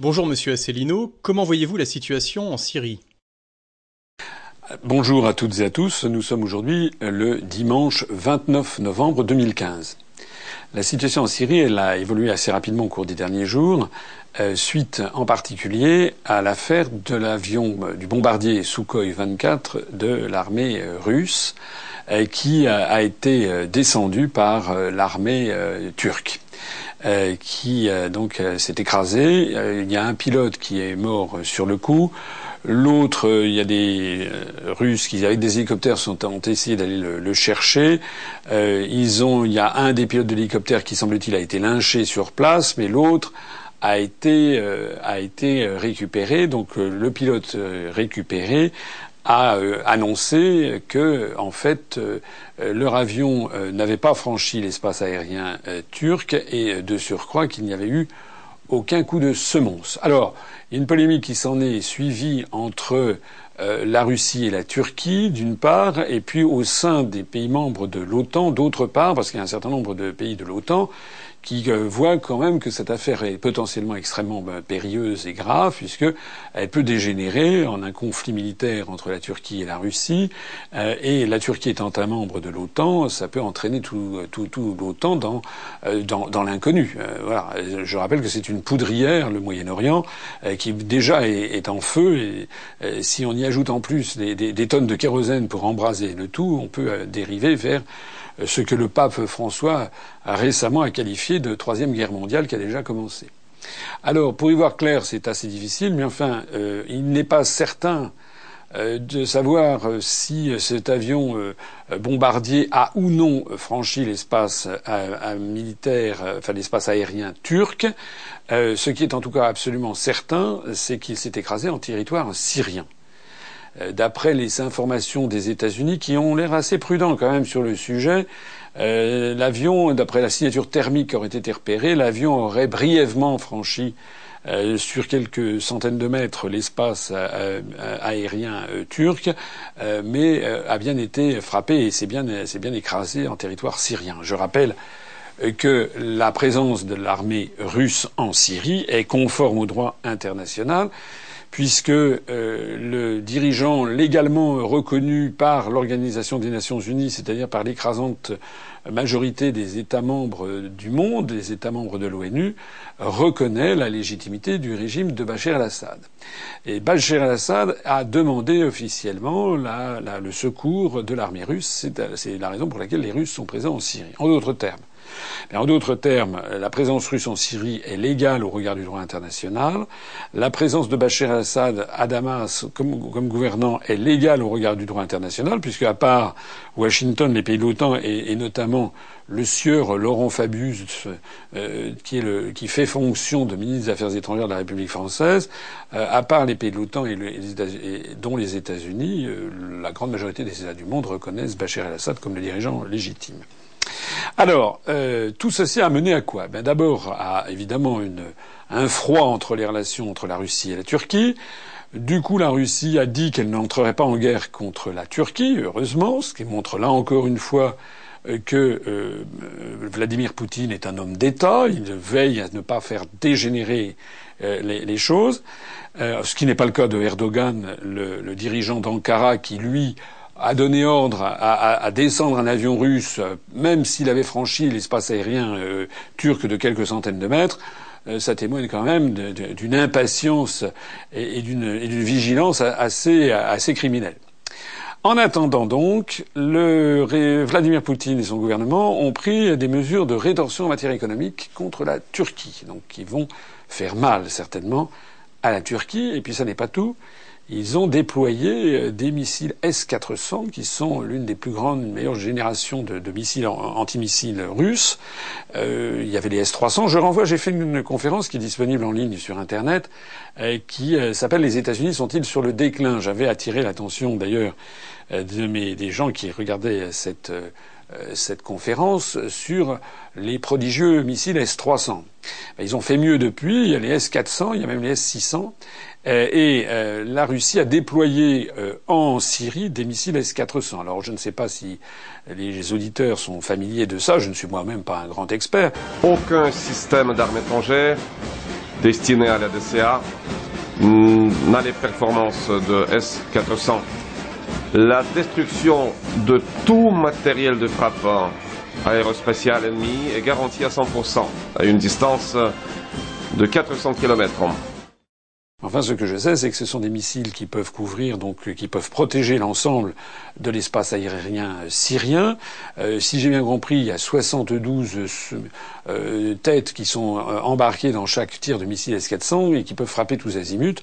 Bonjour Monsieur Asselineau, comment voyez-vous la situation en Syrie? Bonjour à toutes et à tous, nous sommes aujourd'hui le dimanche 29 novembre 2015. La situation en Syrie, a évolué assez rapidement au cours des derniers jours, euh, suite en particulier à l'affaire de l'avion euh, du bombardier Sukhoi 24 de l'armée euh, russe, qui a été descendu par l'armée turque. Qui donc s'est écrasé. il y a un pilote qui est mort sur le coup. L'autre, euh, il y a des euh, Russes qui, avec des hélicoptères, sont, ont essayé d'aller le, chercher. Euh, ils ont, il y a un des pilotes de l'hélicoptère qui, semble-t-il, a été lynché sur place, mais l'autre a été a été récupéré. Donc le pilote récupéré a annoncé que, en fait, leur avion n'avait pas franchi l'espace aérien turc et, de surcroît, qu'il n'y avait eu aucun coup de semonce. Alors, une polémique qui s'en est suivie entre euh, la Russie et la Turquie, d'une part, et puis au sein des pays membres de l'OTAN, d'autre part, parce qu'il y a un certain nombre de pays de l'OTAN qui euh, voit quand même que cette affaire est potentiellement extrêmement ben, périlleuse et grave, puisque elle peut dégénérer en un conflit militaire entre la Turquie et la Russie. Euh, et la Turquie étant un membre de l'OTAN, ça peut entraîner tout, tout, tout l'OTAN dans, euh, dans, dans l'inconnu. voilà. Je rappelle que c'est une poudrière, le Moyen-Orient, qui déjà est, est, en feu. Et si on y ajoute en plus des, des, des tonnes de kérosène pour embraser le tout, on peut dériver vers ce que le pape François a récemment qualifié de troisième guerre mondiale qui a déjà commencé. Alors, pour y voir clair, c'est assez difficile, mais enfin, euh, il n'est pas certain euh, de savoir euh, si cet avion bombardier a ou non franchi l'espace militaire, enfin l'espace aérien turc. ce qui est en tout cas absolument certain, c'est qu'il s'est écrasé en territoire syrien. Euh, d'après les informations des États-Unis, qui ont l'air assez prudents quand même sur le sujet, euh, l'avion, d'après la signature thermique qui aurait été repérée, l'avion aurait brièvement franchi euh, sur quelques centaines de mètres l'espace aérien turc, mais a bien été frappé et s'est bien, bien écrasé en territoire syrien. Je rappelle que la présence de l'armée russe en Syrie est conforme au droit international puisque euh, le dirigeant légalement reconnu par l'Organisation des Nations Unies, c'est-à-dire par l'écrasante majorité des États membres du monde, des États membres de l'ONU, reconnaît la légitimité du régime de Bachar el-Assad. Et Bachar el-Assad a demandé officiellement le secours de l'armée russe. C'est la raison pour laquelle les Russes sont présents en Syrie. En d'autres termes, en d'autres termes, la présence russe en Syrie est légale au regard du droit international. La présence de Bachar el-Assad à Damas comme, gouvernant est légale au regard du droit international, puisque à part Washington, les pays de l'OTAN et, notamment le sieur Laurent Fabius, euh, qui fait fonction de ministre des Affaires étrangères de la République française, euh, à part les pays de l'OTAN et, dont les États-Unis, euh, la grande majorité des États du monde reconnaissent Bachar el-Assad comme le dirigeant légitime. Alors, euh, tout ceci a mené à quoi? Ben D'abord à évidemment une, un froid entre les relations entre la Russie et la Turquie. Du coup, la Russie a dit qu'elle n'entrerait pas en guerre contre la Turquie, heureusement, ce qui montre là encore une fois euh, que euh, Vladimir Poutine est un homme d'État, il veille à ne pas faire dégénérer les, les, choses, ce qui n'est pas le cas de Erdogan, le, le dirigeant d'Ankara, qui lui a donné ordre à, descendre un avion russe, même s'il avait franchi l'espace aérien euh, turc de quelques centaines de mètres, euh, ça témoigne quand même d'une impatience et, d'une vigilance assez, assez criminelle. En attendant donc, le, Vladimir Poutine et son gouvernement ont pris des mesures de rétorsion en matière économique contre la Turquie, donc qui vont faire mal certainement à la Turquie. Et puis ça n'est pas tout ils ont déployé euh, des missiles S-400 qui sont l'une des plus grandes, meilleures générations de, missiles antimissiles russes. Euh, il y avait les S-300. Je renvoie, j'ai fait une conférence qui est disponible en ligne sur Internet euh, qui s'appelle Les États-Unis sont-ils sur le déclin? J'avais attiré l'attention d'ailleurs de des gens qui regardaient cette cette conférence sur les prodigieux missiles S-300. Ben, ils ont fait mieux depuis, il y a les S-400, il y a même les S-600, euh, et euh, la Russie a déployé euh, en Syrie des missiles S-400. Alors je ne sais pas si les auditeurs sont familiers de ça, je ne suis moi-même pas un grand expert. Aucun système d'armes étrangères destinés à la DCA n'a les performances de S-400. La destruction de tout matériel de frappe aérospatial ennemi est garantie à 100% à une distance de 400 km. Enfin, ce que je sais, c'est que ce sont des missiles qui peuvent couvrir, donc qui peuvent protéger l'ensemble de l'espace aérien syrien. Euh, si j'ai bien compris, il y a 72 euh, têtes qui sont euh, embarquées dans chaque tir de missile S-400 et qui peuvent frapper tous azimuts.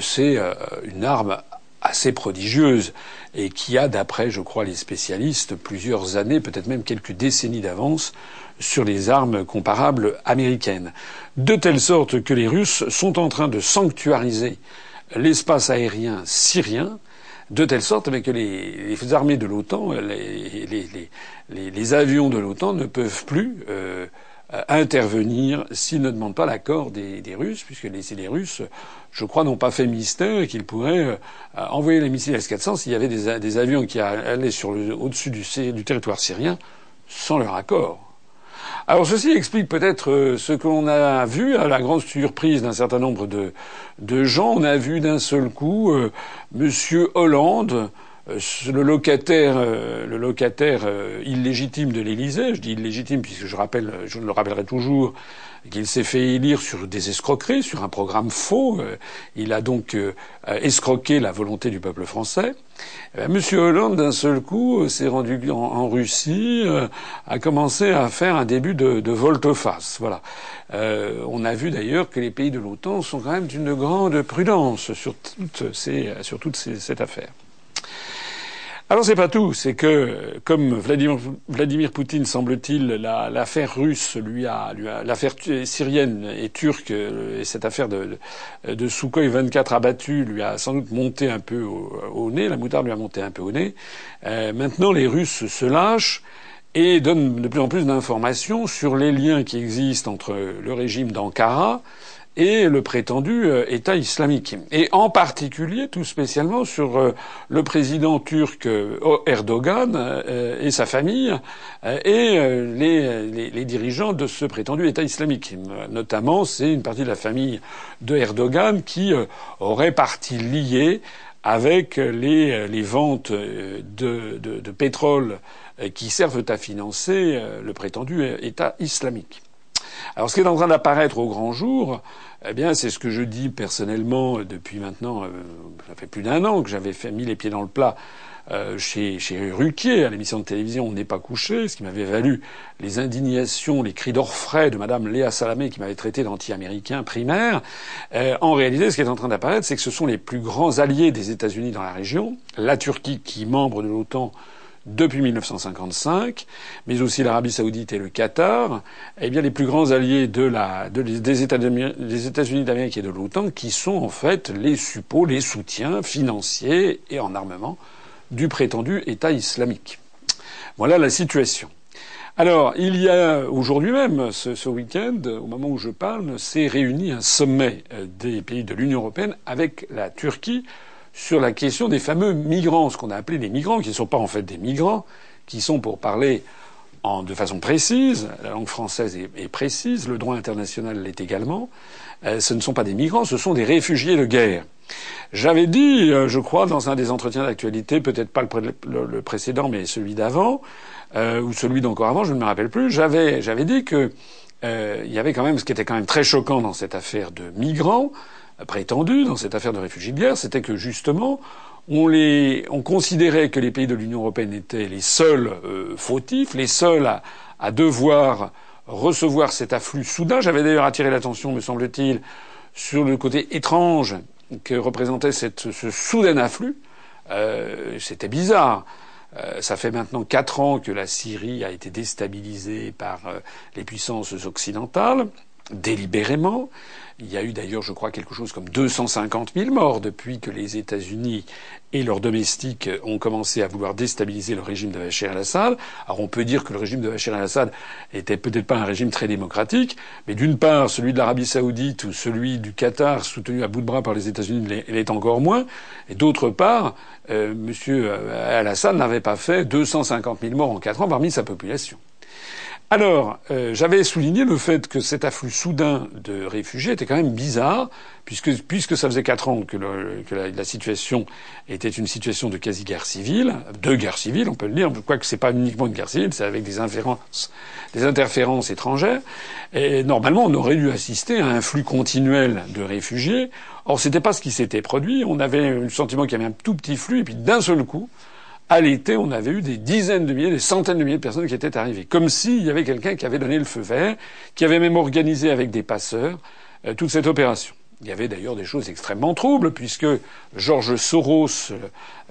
c'est une arme assez prodigieuse et qui a, d'après, je crois, les spécialistes, plusieurs années, peut-être même quelques décennies d'avance sur les armes comparables américaines. De telle sorte que les Russes sont en train de sanctuariser l'espace aérien syrien, de telle sorte que les, armées de l'OTAN, les, avions de l'OTAN ne peuvent plus euh, intervenir s'ils ne demandent pas l'accord des, Russes, puisque les, Russes, je crois, n'ont pas fait mystère qu'ils pourraient euh, envoyer les missiles S-400 s'il y avait des, avions qui allaient au-dessus du territoire syrien sans leur accord. Alors ceci explique peut-être euh, ce que l'on a vu à la grande surprise d'un certain nombre de, gens. On a vu d'un seul coup euh, Monsieur Hollande le locataire, euh, le locataire euh, illégitime de l'Élysée, je dis illégitime puisque je rappelle, je le rappellerai toujours, qu'il s'est fait élire sur des escroqueries, sur un programme faux. Il a donc escroqué la volonté du peuple français. Monsieur Hollande, d'un seul coup, s'est rendu en, Russie, a commencé à faire un début de, de volte-face. Voilà. on a vu d'ailleurs que les pays de l'OTAN sont quand même d'une grande prudence sur toute, ces, sur toute cette affaire. Alors c'est pas tout, c'est que comme Vladimir, Poutine semble-t-il, l'affaire russe lui a, lui l'affaire syrienne et turque et cette affaire de, de Sukhoi 24 abattu lui a sans doute monté un peu au, nez, la moutarde lui a monté un peu au nez. Euh, maintenant les Russes se lâchent et donnent de plus en plus d'informations sur les liens qui existent entre le régime d'Ankara et le prétendu euh, État islamique. Et en particulier, tout spécialement, sur euh, le président turc euh, Erdogan et sa famille et les, dirigeants de ce prétendu État islamique. Notamment, c'est une partie de la famille de Erdogan qui aurait partie liée avec les, ventes de pétrole qui servent à financer le prétendu État islamique. Alors, ce qui est en train d'apparaître au grand jour, eh bien, c'est ce que je dis personnellement depuis maintenant, euh, ça fait plus d'un an que j'avais mis les pieds dans le plat euh, chez, chez Ruquier, à l'émission de télévision On n'est pas couché, ce qui m'avait valu les indignations, les cris d'orfraie de Madame Léa Salamé, qui m'avait traité d'anti-américain primaire. Euh, en réalité, ce qui est en train d'apparaître, c'est que ce sont les plus grands alliés des États-Unis dans la région, la Turquie, qui membre de l'OTAN, depuis 1955, mais aussi l'Arabie saoudite et le Qatar, eh bien les plus grands alliés de la, des États-Unis d'Amérique et de l'OTAN, qui sont en fait les suppôts, les soutiens financiers et en armement du prétendu État islamique. Voilà la situation. Alors, il y a aujourd'hui même, ce, ce week-end, au moment où je parle, s'est réuni un sommet euh, des pays de l'Union européenne avec la Turquie sur la question des fameux migrants, ce qu'on a appelé des migrants, qui ne sont pas en fait des migrants, qui sont, pour parler en, de façon précise, la langue française est, précise, le droit international l'est également, euh, ce ne sont pas des migrants, ce sont des réfugiés de guerre. J'avais dit, euh, je crois, dans un des entretiens d'actualité, peut-être pas le, précédent, mais celui d'avant, euh, ou celui d'encore avant, je ne me rappelle plus, j'avais, dit que il y avait quand même ce qui était quand même très choquant dans cette affaire de migrants, prétendu dans cette affaire de réfugiés de guerre, c'était que justement, on, les, on considérait que les pays de l'Union européenne étaient les seuls euh, fautifs, les seuls à, devoir recevoir cet afflux soudain. J'avais d'ailleurs attiré l'attention, me semble-t-il, sur le côté étrange que représentait cette, ce soudain afflux. Euh, C'était bizarre. Euh, ça fait maintenant quatre ans que la Syrie a été déstabilisée par euh, les puissances occidentales, délibérément. Il y a eu d'ailleurs, je crois, quelque chose comme 250 000 morts depuis que les États-Unis et leurs domestiques ont commencé à vouloir déstabiliser le régime de Bachar el-Assad. Alors on peut dire que le régime de Bachar el-Assad était peut-être pas un régime très démocratique, mais d'une part, celui de l'Arabie saoudite ou celui du Qatar, soutenu à bout de bras par les États-Unis, l'est encore moins. Et d'autre part, euh, M. Euh, al-Assad n'avait pas fait 250 000 morts en quatre ans parmi sa population. Alors, euh, j'avais souligné le fait que cet afflux soudain de réfugiés était quand même bizarre, puisque, puisque ça faisait quatre ans que, la, situation était une situation de quasi-guerre civile, de guerre civile, on peut le dire, quoique c'est pas uniquement une guerre civile, c'est avec des, des interférences étrangères. Et normalement, on aurait dû assister à un flux continuel de réfugiés. Or, c'était pas ce qui s'était produit. On avait le sentiment qu'il y avait un tout petit flux, et puis d'un seul coup, à l'été, on avait eu des dizaines de milliers, des centaines de milliers de personnes qui étaient arrivées. Comme s'il y avait quelqu'un qui avait donné le feu vert, qui avait même organisé avec des passeurs euh, toute cette opération. Il y avait d'ailleurs des choses extrêmement troubles, puisque George Soros,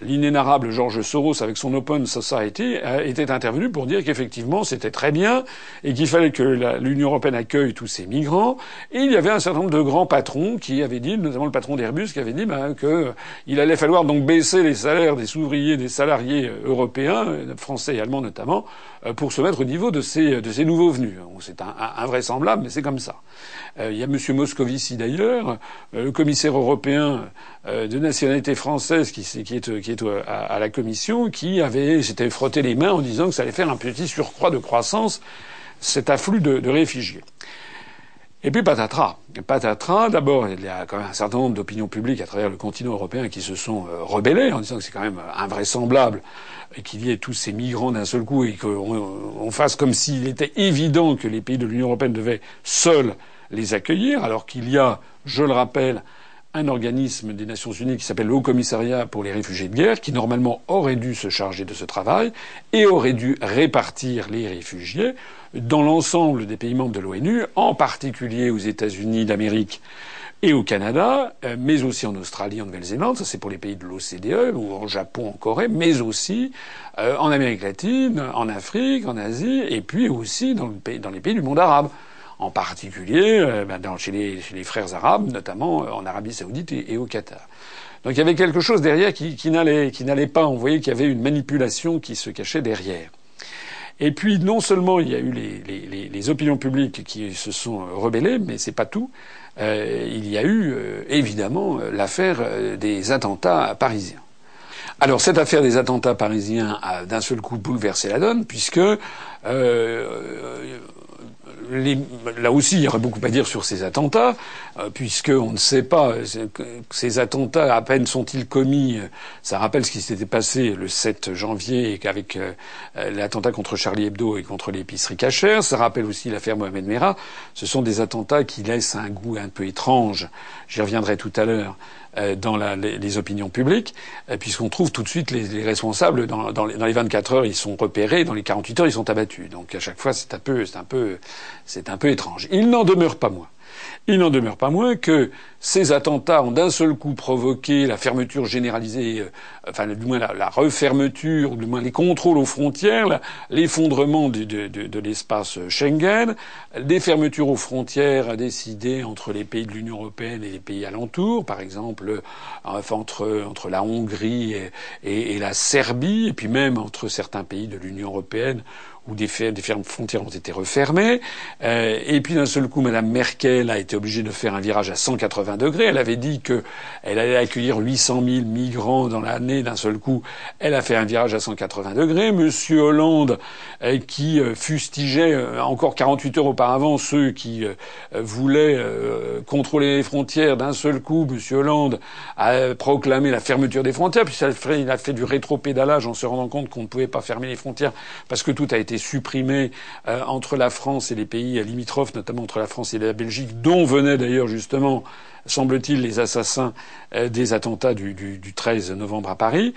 l'inénarrable George Soros, avec son Open Society, était intervenu pour dire qu'effectivement c'était très bien et qu'il fallait que l'Union européenne accueille tous ces migrants. Et il y avait un certain nombre de grands patrons qui avaient dit, notamment le patron d'Airbus, qui avait dit ben, qu'il allait falloir donc baisser les salaires des ouvriers, des salariés européens, français et allemands notamment, euh, pour se mettre au niveau de ces, de ces nouveaux venus. C'est invraisemblable, mais c'est comme ça. Euh, il y a M. Moscovici d'ailleurs, euh, le commissaire européen de nationalité française qui, qui est, qui est à, la commission, qui avait s'était frotté les mains en disant que ça allait faire un petit surcroît de croissance, cet afflux de, de réfugiés. Et puis patatras. Patatras, d'abord, il y a quand même un certain nombre d'opinions publiques à travers le continent européen qui se sont rebellées en disant que c'est quand même invraisemblable qu'il y ait tous ces migrants d'un seul coup et qu'on fasse comme s'il était évident que les pays de l'Union européenne devaient seuls les accueillir, alors qu'il y a, je le rappelle, un organisme des Nations Unies qui s'appelle le Haut Commissariat pour les réfugiés de guerre, qui normalement aurait dû se charger de ce travail et aurait dû répartir les réfugiés dans l'ensemble des pays membres de l'ONU, en particulier aux États-Unis d'Amérique et au Canada, euh, mais aussi en Australie, en Nouvelle-Zélande, ça c'est pour les pays de l'OCDE, ou en Japon, en Corée, mais aussi euh, en Amérique latine, en Afrique, en Asie, et puis aussi dans, les pays du monde arabe. En particulier euh, ben, chez, les, frères arabes, notamment en Arabie saoudite et, au Qatar. Donc il y avait quelque chose derrière qui, qui n'allait pas. On voyait qu'il y avait une manipulation qui se cachait derrière. Et puis non seulement il y a eu les, les opinions publiques qui se sont rebellées, mais c'est pas tout. Euh, il y a eu euh, évidemment l'affaire euh, des attentats parisiens. Alors cette affaire des attentats parisiens a d'un seul coup bouleversé la donne puisque là aussi, il y aurait beaucoup à dire sur ces attentats, euh, puisqu'on ne sait pas, ces attentats, à peine sont-ils commis, euh, ça rappelle ce qui s'était passé le 7 janvier avec euh, l'attentat contre Charlie Hebdo et contre l'épicerie cachère, ça rappelle aussi l'affaire Mohamed Merah. Ce sont des attentats qui laissent un goût un peu étrange, j'y reviendrai tout à l'heure, euh, dans la, les, opinions publiques, euh, puisqu'on trouve tout de suite les, les responsables dans, dans, les, dans, les, 24 heures, ils sont repérés, dans les 48 heures, ils sont abattus. Donc à chaque fois, c'est un peu, c'est un peu, c'est un peu étrange. Il n'en demeure pas moins il n'en demeure pas moins que ces attentats ont d'un seul coup provoqué la fermeture généralisée, euh, enfin du moins la, refermeture, du moins les contrôles aux frontières, l'effondrement de, l'espace Schengen, des fermetures aux frontières décidées entre les pays de l'Union européenne et les pays alentours, par exemple euh, entre, la Hongrie et, et la Serbie, et puis même entre certains pays de l'Union européenne où des, des frontières ont été refermées. Euh, et puis d'un seul coup, Madame Merkel a été obligée de faire un virage à 180 degrés. Elle avait dit qu'elle allait accueillir 800 000 migrants dans l'année. D'un seul coup, elle a fait un virage à 180 degrés. Monsieur Hollande, euh, qui euh, fustigeait euh, encore 48 heures auparavant ceux qui voulaient contrôler les frontières, d'un seul coup, Monsieur Hollande a proclamé la fermeture des frontières. Puis il a fait du rétropédalage en se rendant compte qu'on ne pouvait pas fermer les frontières parce que tout a été supprimé euh, entre la France et les pays limitrophes, notamment entre la France et la Belgique, dont venaient d'ailleurs justement, semble-t-il, les assassins euh, des attentats du, du, du, 13 novembre à Paris.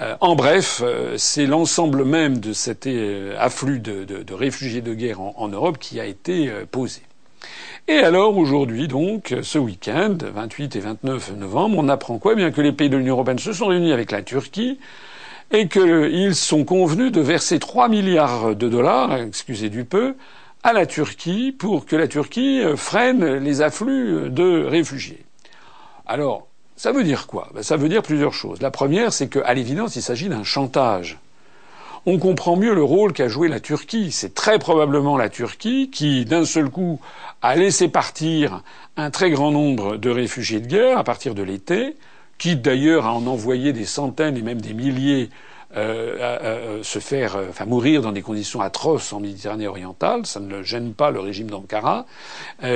Euh, en bref, c'est l'ensemble même de cet afflux de, réfugiés de guerre en, en Europe qui a été posé. Et alors aujourd'hui, donc, ce week-end, 28 et 29 novembre, on apprend quoi? Eh Bien que les pays de l'Union européenne se sont réunis avec la Turquie et qu'ils sont convenus de verser 3 milliards de dollars, excusez du peu, à la Turquie pour que la Turquie euh, freine les afflux de réfugiés. Alors, ça veut dire quoi? Ben, Ça veut dire plusieurs choses. La première, c'est qu'à l'évidence, il s'agit d'un chantage. On comprend mieux le rôle qu'a joué la Turquie. C'est très probablement la Turquie qui, d'un seul coup, a laissé partir un très grand nombre de réfugiés de guerre à partir de l'été, qui d'ailleurs a en envoyé des centaines et même des milliers se faire, enfin mourir dans des conditions atroces en Méditerranée orientale. Ça ne gêne pas le régime d'Ankara.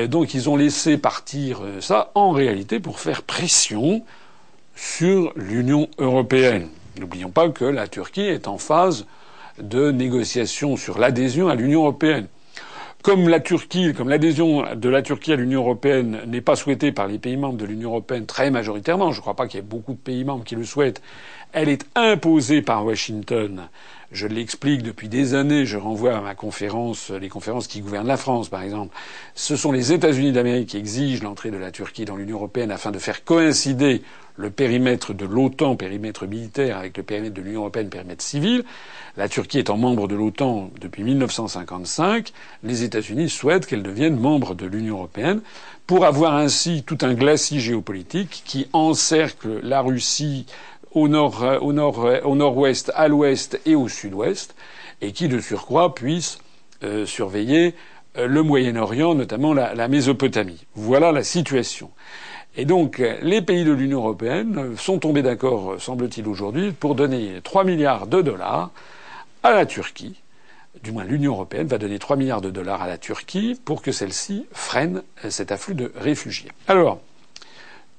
donc ils ont laissé partir ça en réalité pour faire pression sur l'Union européenne. N'oublions pas que la Turquie est en phase de négociation sur l'adhésion à l'Union européenne. Comme la Turquie, comme l'adhésion de la Turquie à l'Union européenne n'est pas souhaitée par les pays membres de l'Union européenne très majoritairement, je ne crois pas qu'il y ait beaucoup de pays membres qui le souhaitent, elle est imposée par Washington. Je l'explique depuis des années, je renvoie à ma conférence, les conférences qui gouvernent la France, par exemple. Ce sont les États-Unis d'Amérique qui exigent l'entrée de la Turquie dans l'Union européenne afin de faire coïncider le périmètre de l'OTAN, périmètre militaire, avec le périmètre de l'Union européenne, périmètre civil. La Turquie étant membre de l'OTAN depuis 1955, les États-Unis souhaitent qu'elle devienne membre de l'Union européenne pour avoir ainsi tout un glacis géopolitique qui encercle la Russie au nord, au nord, au nord-ouest, à l'ouest et au sud-ouest, et qui de surcroît puisse euh, surveiller euh, le Moyen-Orient, notamment la, la Mésopotamie. Voilà la situation. Et donc, les pays de l'Union européenne sont tombés d'accord, semble-t-il aujourd'hui, pour donner 3 milliards de dollars à la Turquie. Du moins, l'Union européenne va donner 3 milliards de dollars à la Turquie pour que celle-ci freine cet afflux de réfugiés. Alors,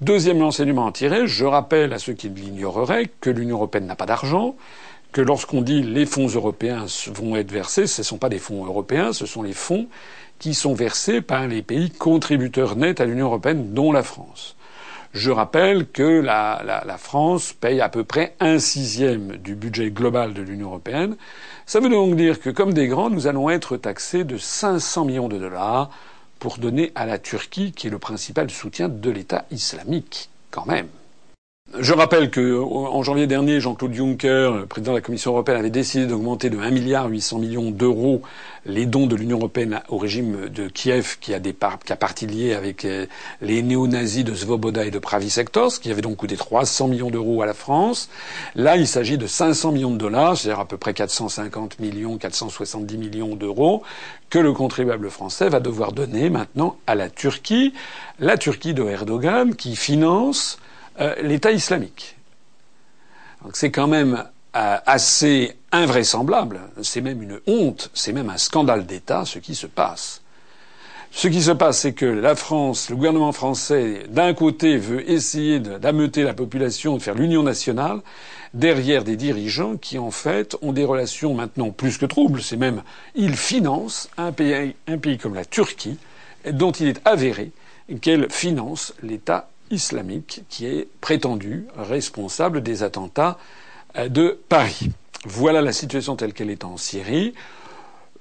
deuxième enseignement à tirer, je rappelle à ceux qui l'ignoreraient que l'Union européenne n'a pas d'argent, que lorsqu'on dit les fonds européens vont être versés, ce ne sont pas des fonds européens, ce sont les fonds qui sont versés par les pays contributeurs nets à l'Union européenne, dont la France. Je rappelle que la, France paye à peu près un sixième du budget global de l'Union européenne. Ça veut donc dire que, comme des grands, nous allons être taxés de 500 millions de dollars pour donner à la Turquie, qui est le principal soutien de l'État islamique, quand même. Je rappelle que en janvier dernier, Jean-Claude Juncker, le président de la Commission européenne, avait décidé d'augmenter de 1 milliard 800 millions d'euros les dons de l'Union européenne au régime de Kiev, qui a des par... qui a partie liée avec euh, les néo-nazis de Svoboda et de Pravi Sectors, qui avait donc coûté 300 millions d'euros à la France. Là, il s'agit de 500 millions de dollars, c'est-à-dire à peu près 450 millions, 470 millions d'euros, que le contribuable français va devoir donner maintenant à la Turquie, la Turquie de Erdogan, qui finance euh, l'État islamique. c'est quand même euh, assez invraisemblable, c'est même une honte, c'est même un scandale d'État ce qui se passe. Ce qui se passe, c'est que la France, le gouvernement français, d'un côté, veut essayer d'ameuter la population, de faire l'union nationale, derrière des dirigeants qui, en fait, ont des relations maintenant plus que troubles. C'est même, ils financent un pays, un pays comme la Turquie, dont il est avéré qu'elle finance l'État islamique qui est prétendu responsable des attentats euh, de Paris. Voilà la situation telle qu'elle est en Syrie.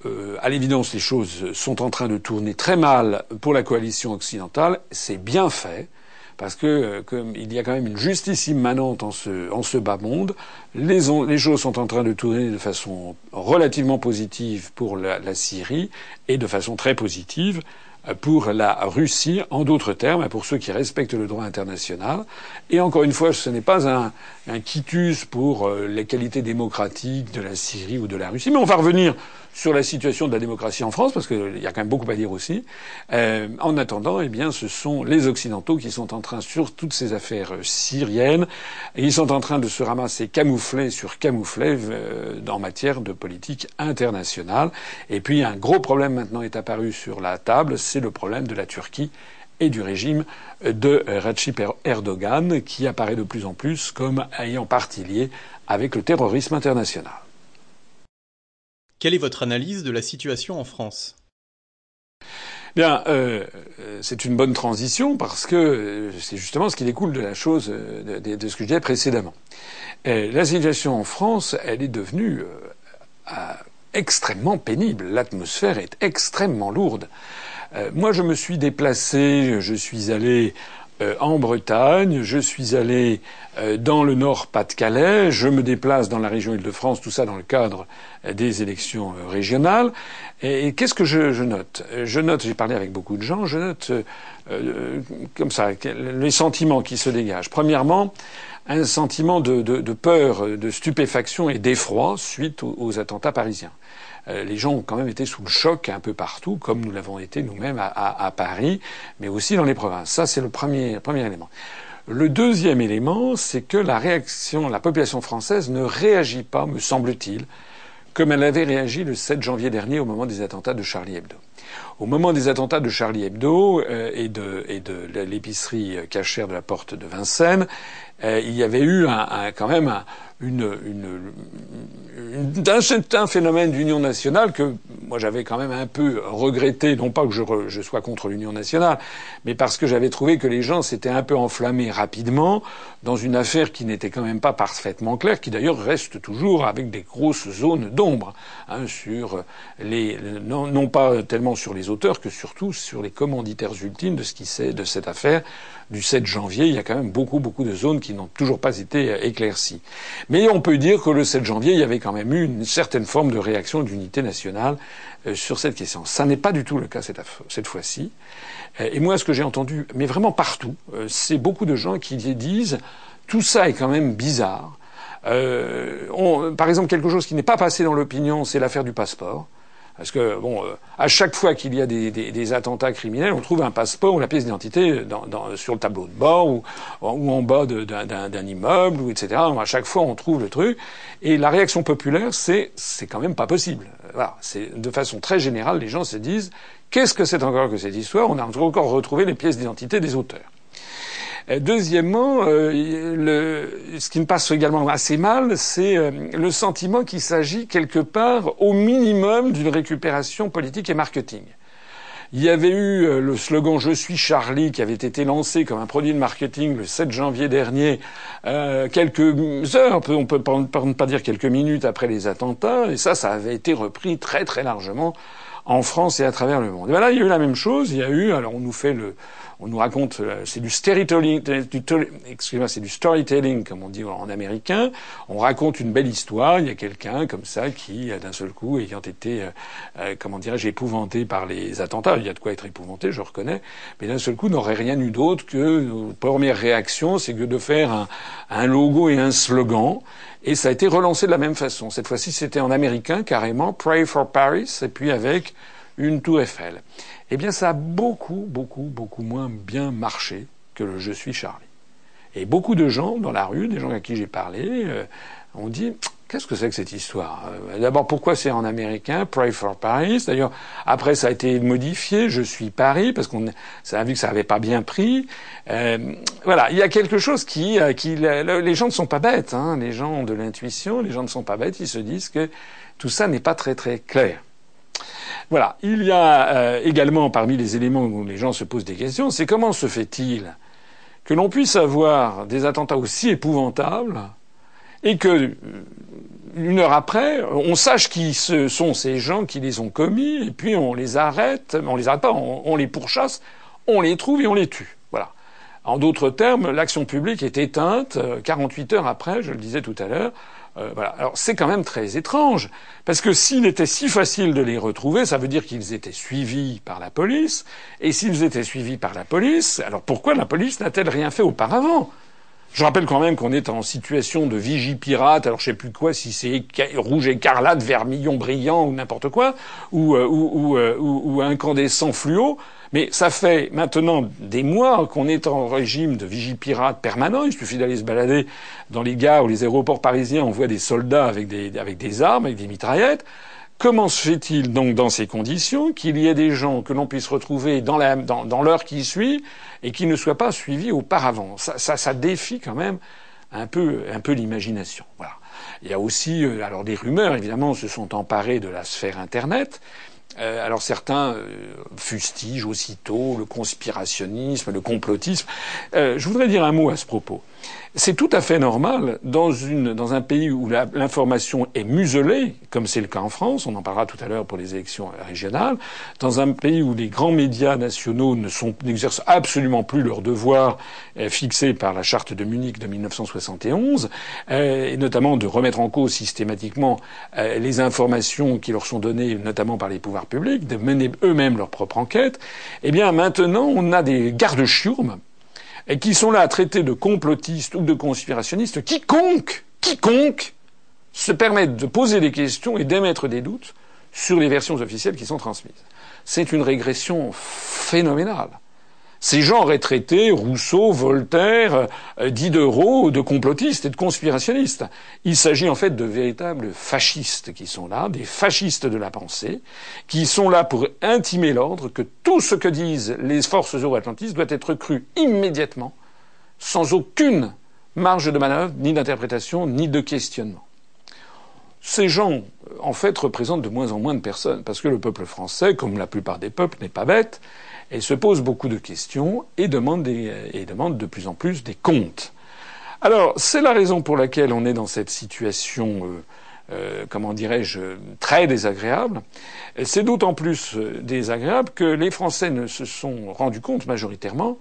Euh, à l'évidence, les choses sont en train de tourner très mal pour la coalition occidentale. C'est bien fait parce que euh, comme il y a quand même une justice immanente en ce, bas monde. Les, choses sont en train de tourner de façon relativement positive pour la Syrie et de façon très positive pour la Russie, en d'autres termes, pour ceux qui respectent le droit international. Et encore une fois, ce n'est pas un, un quitus pour euh, les qualités démocratiques de la Syrie ou de la Russie, mais on va revenir sur la situation de la démocratie en France, parce qu'il y a quand même beaucoup à dire aussi. Euh, en attendant, eh bien, ce sont les Occidentaux qui sont en train, sur toutes ces affaires euh, syriennes, ils sont en train de se ramasser camouflés sur camouflés euh, en matière de politique internationale. Et puis, un gros problème maintenant est apparu sur la table, c'est le problème de la Turquie et du régime de Recep Erdogan, qui apparaît de plus en plus comme ayant partie liée avec le terrorisme international. Quelle est votre analyse de la situation en France? Bien, euh, c'est une bonne transition parce que euh, c'est justement ce qui découle de la chose, euh, de, ce que je disais précédemment. la situation en France, elle est devenue extrêmement pénible. L'atmosphère est extrêmement lourde. moi, je me suis déplacé, je suis allé euh, en Bretagne, je suis allé euh, dans le Nord-Pas-de-Calais, je me déplace dans la région Île-de-France, tout ça dans le cadre euh, des élections régionales. Et, qu'est-ce que je, note? Je note, j'ai parlé avec beaucoup de gens, je note comme ça les sentiments qui se dégagent. Premièrement, un sentiment de, peur, de stupéfaction et d'effroi suite aux attentats parisiens. Euh, les gens ont quand même été sous le choc un peu partout, comme nous l'avons été nous-mêmes à, Paris, mais aussi dans les provinces. Ça, c'est le premier, premier élément. Le deuxième élément, c'est que la réaction, la population française ne réagit pas, me semble-t-il, comme elle avait réagi le 7 janvier dernier au moment des attentats de Charlie Hebdo. Au moment des attentats de Charlie Hebdo euh, et de, et de l'épicerie cachère de la porte de Vincennes, euh, il y avait eu un, quand même un, une, une, un certain phénomène d'union nationale que moi j'avais quand même un peu regretté, non pas que je, je sois contre l'union nationale, mais parce que j'avais trouvé que les gens s'étaient un peu enflammés rapidement dans une affaire qui n'était quand même pas parfaitement claire, qui d'ailleurs reste toujours avec des grosses zones d'ombre hein, sur les non, non, pas tellement sur les auteurs que surtout sur les commanditaires ultimes de ce qui c'est de cette affaire du 7 janvier. Il y a quand même beaucoup beaucoup de zones qui n'ont toujours pas été éclaircies. Mais on peut dire que le 7 janvier, il y avait quand même eu une certaine forme de réaction d'unité nationale euh, sur cette question. Ça n'est pas du tout le cas cette, fois-ci. Euh, et moi, ce que j'ai entendu, mais vraiment partout, euh, c'est beaucoup de gens qui disent tout ça est quand même bizarre. Par exemple, quelque chose qui n'est pas passé dans l'opinion, c'est l'affaire du passeport. Parce que, bon, euh, à chaque fois qu'il y a des, attentats criminels, on trouve un passeport ou la pièce d'identité sur le tableau de bord ou, ou en bas d'un immeuble, ou etc. à chaque fois, on trouve le truc. Et la réaction populaire, c'est c'est quand même pas possible. Voilà, c'est de façon très générale, les gens se disent qu'est-ce que c'est encore que cette histoire? On a encore retrouvé les pièces d'identité des auteurs. Euh, deuxièmement, euh, ce qui me passe également assez mal, c'est euh, le sentiment qu'il s'agit quelque part au minimum d'une récupération politique et marketing. Il y avait eu le slogan Je suis Charlie qui avait été lancé comme un produit de marketing le 7 janvier dernier, quelques heures, on peut ne pas dire quelques minutes après les attentats, et ça, ça avait été repris très très largement en France et à travers le monde. Et ben là, il y a eu la même chose. Il y a eu, alors on nous fait le, on nous raconte, euh, c'est du storytelling, excusez-moi, c'est du storytelling comme on dit en américain. On raconte une belle histoire. Il y a quelqu'un comme ça qui, euh, d'un seul coup, ayant été, euh, comment dirais-je, épouvanté par les attentats, il y a de quoi être épouvanté, je reconnais, mais d'un seul coup n'aurait rien eu d'autre que première réaction, c'est que de faire un, un logo et un slogan. Et ça a été relancé de la même façon. Cette fois-ci, c'était en américain carrément, Pray for Paris, et puis avec une tour Eiffel eh bien ça a beaucoup, beaucoup, beaucoup moins bien marché que le Je suis Charlie. Et beaucoup de gens dans la rue, des gens à qui j'ai parlé, euh, ont dit Qu'est-ce que c'est que cette histoire? Euh, D'abord, pourquoi c'est en américain Pray for Paris? D'ailleurs, après, ça a été modifié. Je suis Paris parce qu'on a vu que ça n'avait pas bien pris. Euh, voilà, il y a quelque chose qui, qui les gens ne sont pas bêtes. Hein, les gens ont de l'intuition. Les gens ne sont pas bêtes. Ils se disent que tout ça n'est pas très très clair. Voilà. Il y a euh, également parmi les éléments où les gens se posent des questions, c'est comment se fait-il que l'on puisse avoir des attentats aussi épouvantables et que euh, une heure après, on sache qui ce sont ces gens qui les ont commis, et puis on les arrête, on les arrête pas, on, les pourchasse, on les trouve et on les tue. Voilà. En d'autres termes, l'action publique est éteinte 48 euh, heures après, je le disais tout à l'heure, euh, voilà. Alors c'est quand même très étrange, parce que s'il était si facile de les retrouver, ça veut dire qu'ils étaient suivis par la police, et s'ils étaient suivis par la police, alors pourquoi la police n'a-t-elle rien fait auparavant? Je rappelle quand même qu'on est en situation de vigie pirate, alors je sais plus quoi, si c'est rouge écarlate, vermillon brillant ou n'importe quoi, ou, euh, ou, euh, ou, incandescent fluo. Mais ça fait maintenant des mois qu'on est en régime de vigie pirate permanent. Il suffit d'aller se balader dans les gares ou les aéroports parisiens, on voit des soldats avec des, avec des armes, avec des mitraillettes. Comment se fait-il donc dans ces conditions qu'il y ait des gens que l'on puisse retrouver dans l'heure dans, qui suit et qui ne soient pas suivis auparavant? Ça, ça, ça, défie quand même un peu, un peu l'imagination. Voilà. Il y a aussi, euh, alors des rumeurs évidemment se sont emparées de la sphère Internet. Euh, alors certains euh, fustigent aussitôt le conspirationnisme, le complotisme. Euh, je voudrais dire un mot à ce propos. C'est tout à fait normal dans, une, dans un pays où l'information est muselée, comme c'est le cas en France, on en parlera tout à l'heure pour les élections régionales, dans un pays où les grands médias nationaux n'exercent absolument plus leur devoir euh, fixé par la charte de Munich de 1971, euh, et notamment de remettre en cause systématiquement euh, les informations qui leur sont données, notamment par les pouvoirs publics, de mener eux-mêmes leur propre enquête. Eh bien, maintenant, on a des gardes-chiourmes et qui sont là à traiter de complotistes ou de conspirationnistes, quiconque, quiconque se permettent de poser des questions et d'émettre des doutes sur les versions officielles qui sont transmises. C'est une régression phénoménale. Ces gens auraient traité Rousseau, Voltaire, euh, Diderot de complotistes et de conspirationnistes. Il s'agit en fait de véritables fascistes qui sont là, des fascistes de la pensée, qui sont là pour intimer l'ordre que tout ce que disent les forces euro-atlantistes doit être cru immédiatement, sans aucune marge de manœuvre, ni d'interprétation, ni de questionnement. Ces gens, en fait, représentent de moins en moins de personnes, parce que le peuple français, comme la plupart des peuples, n'est pas bête, et se pose beaucoup de questions et demande, de plus en plus des comptes. Alors, c'est la raison pour laquelle on est dans cette situation, euh, euh, comment dirais-je, très désagréable. C'est d'autant plus euh, désagréable que les Français ne se sont rendus compte majoritairement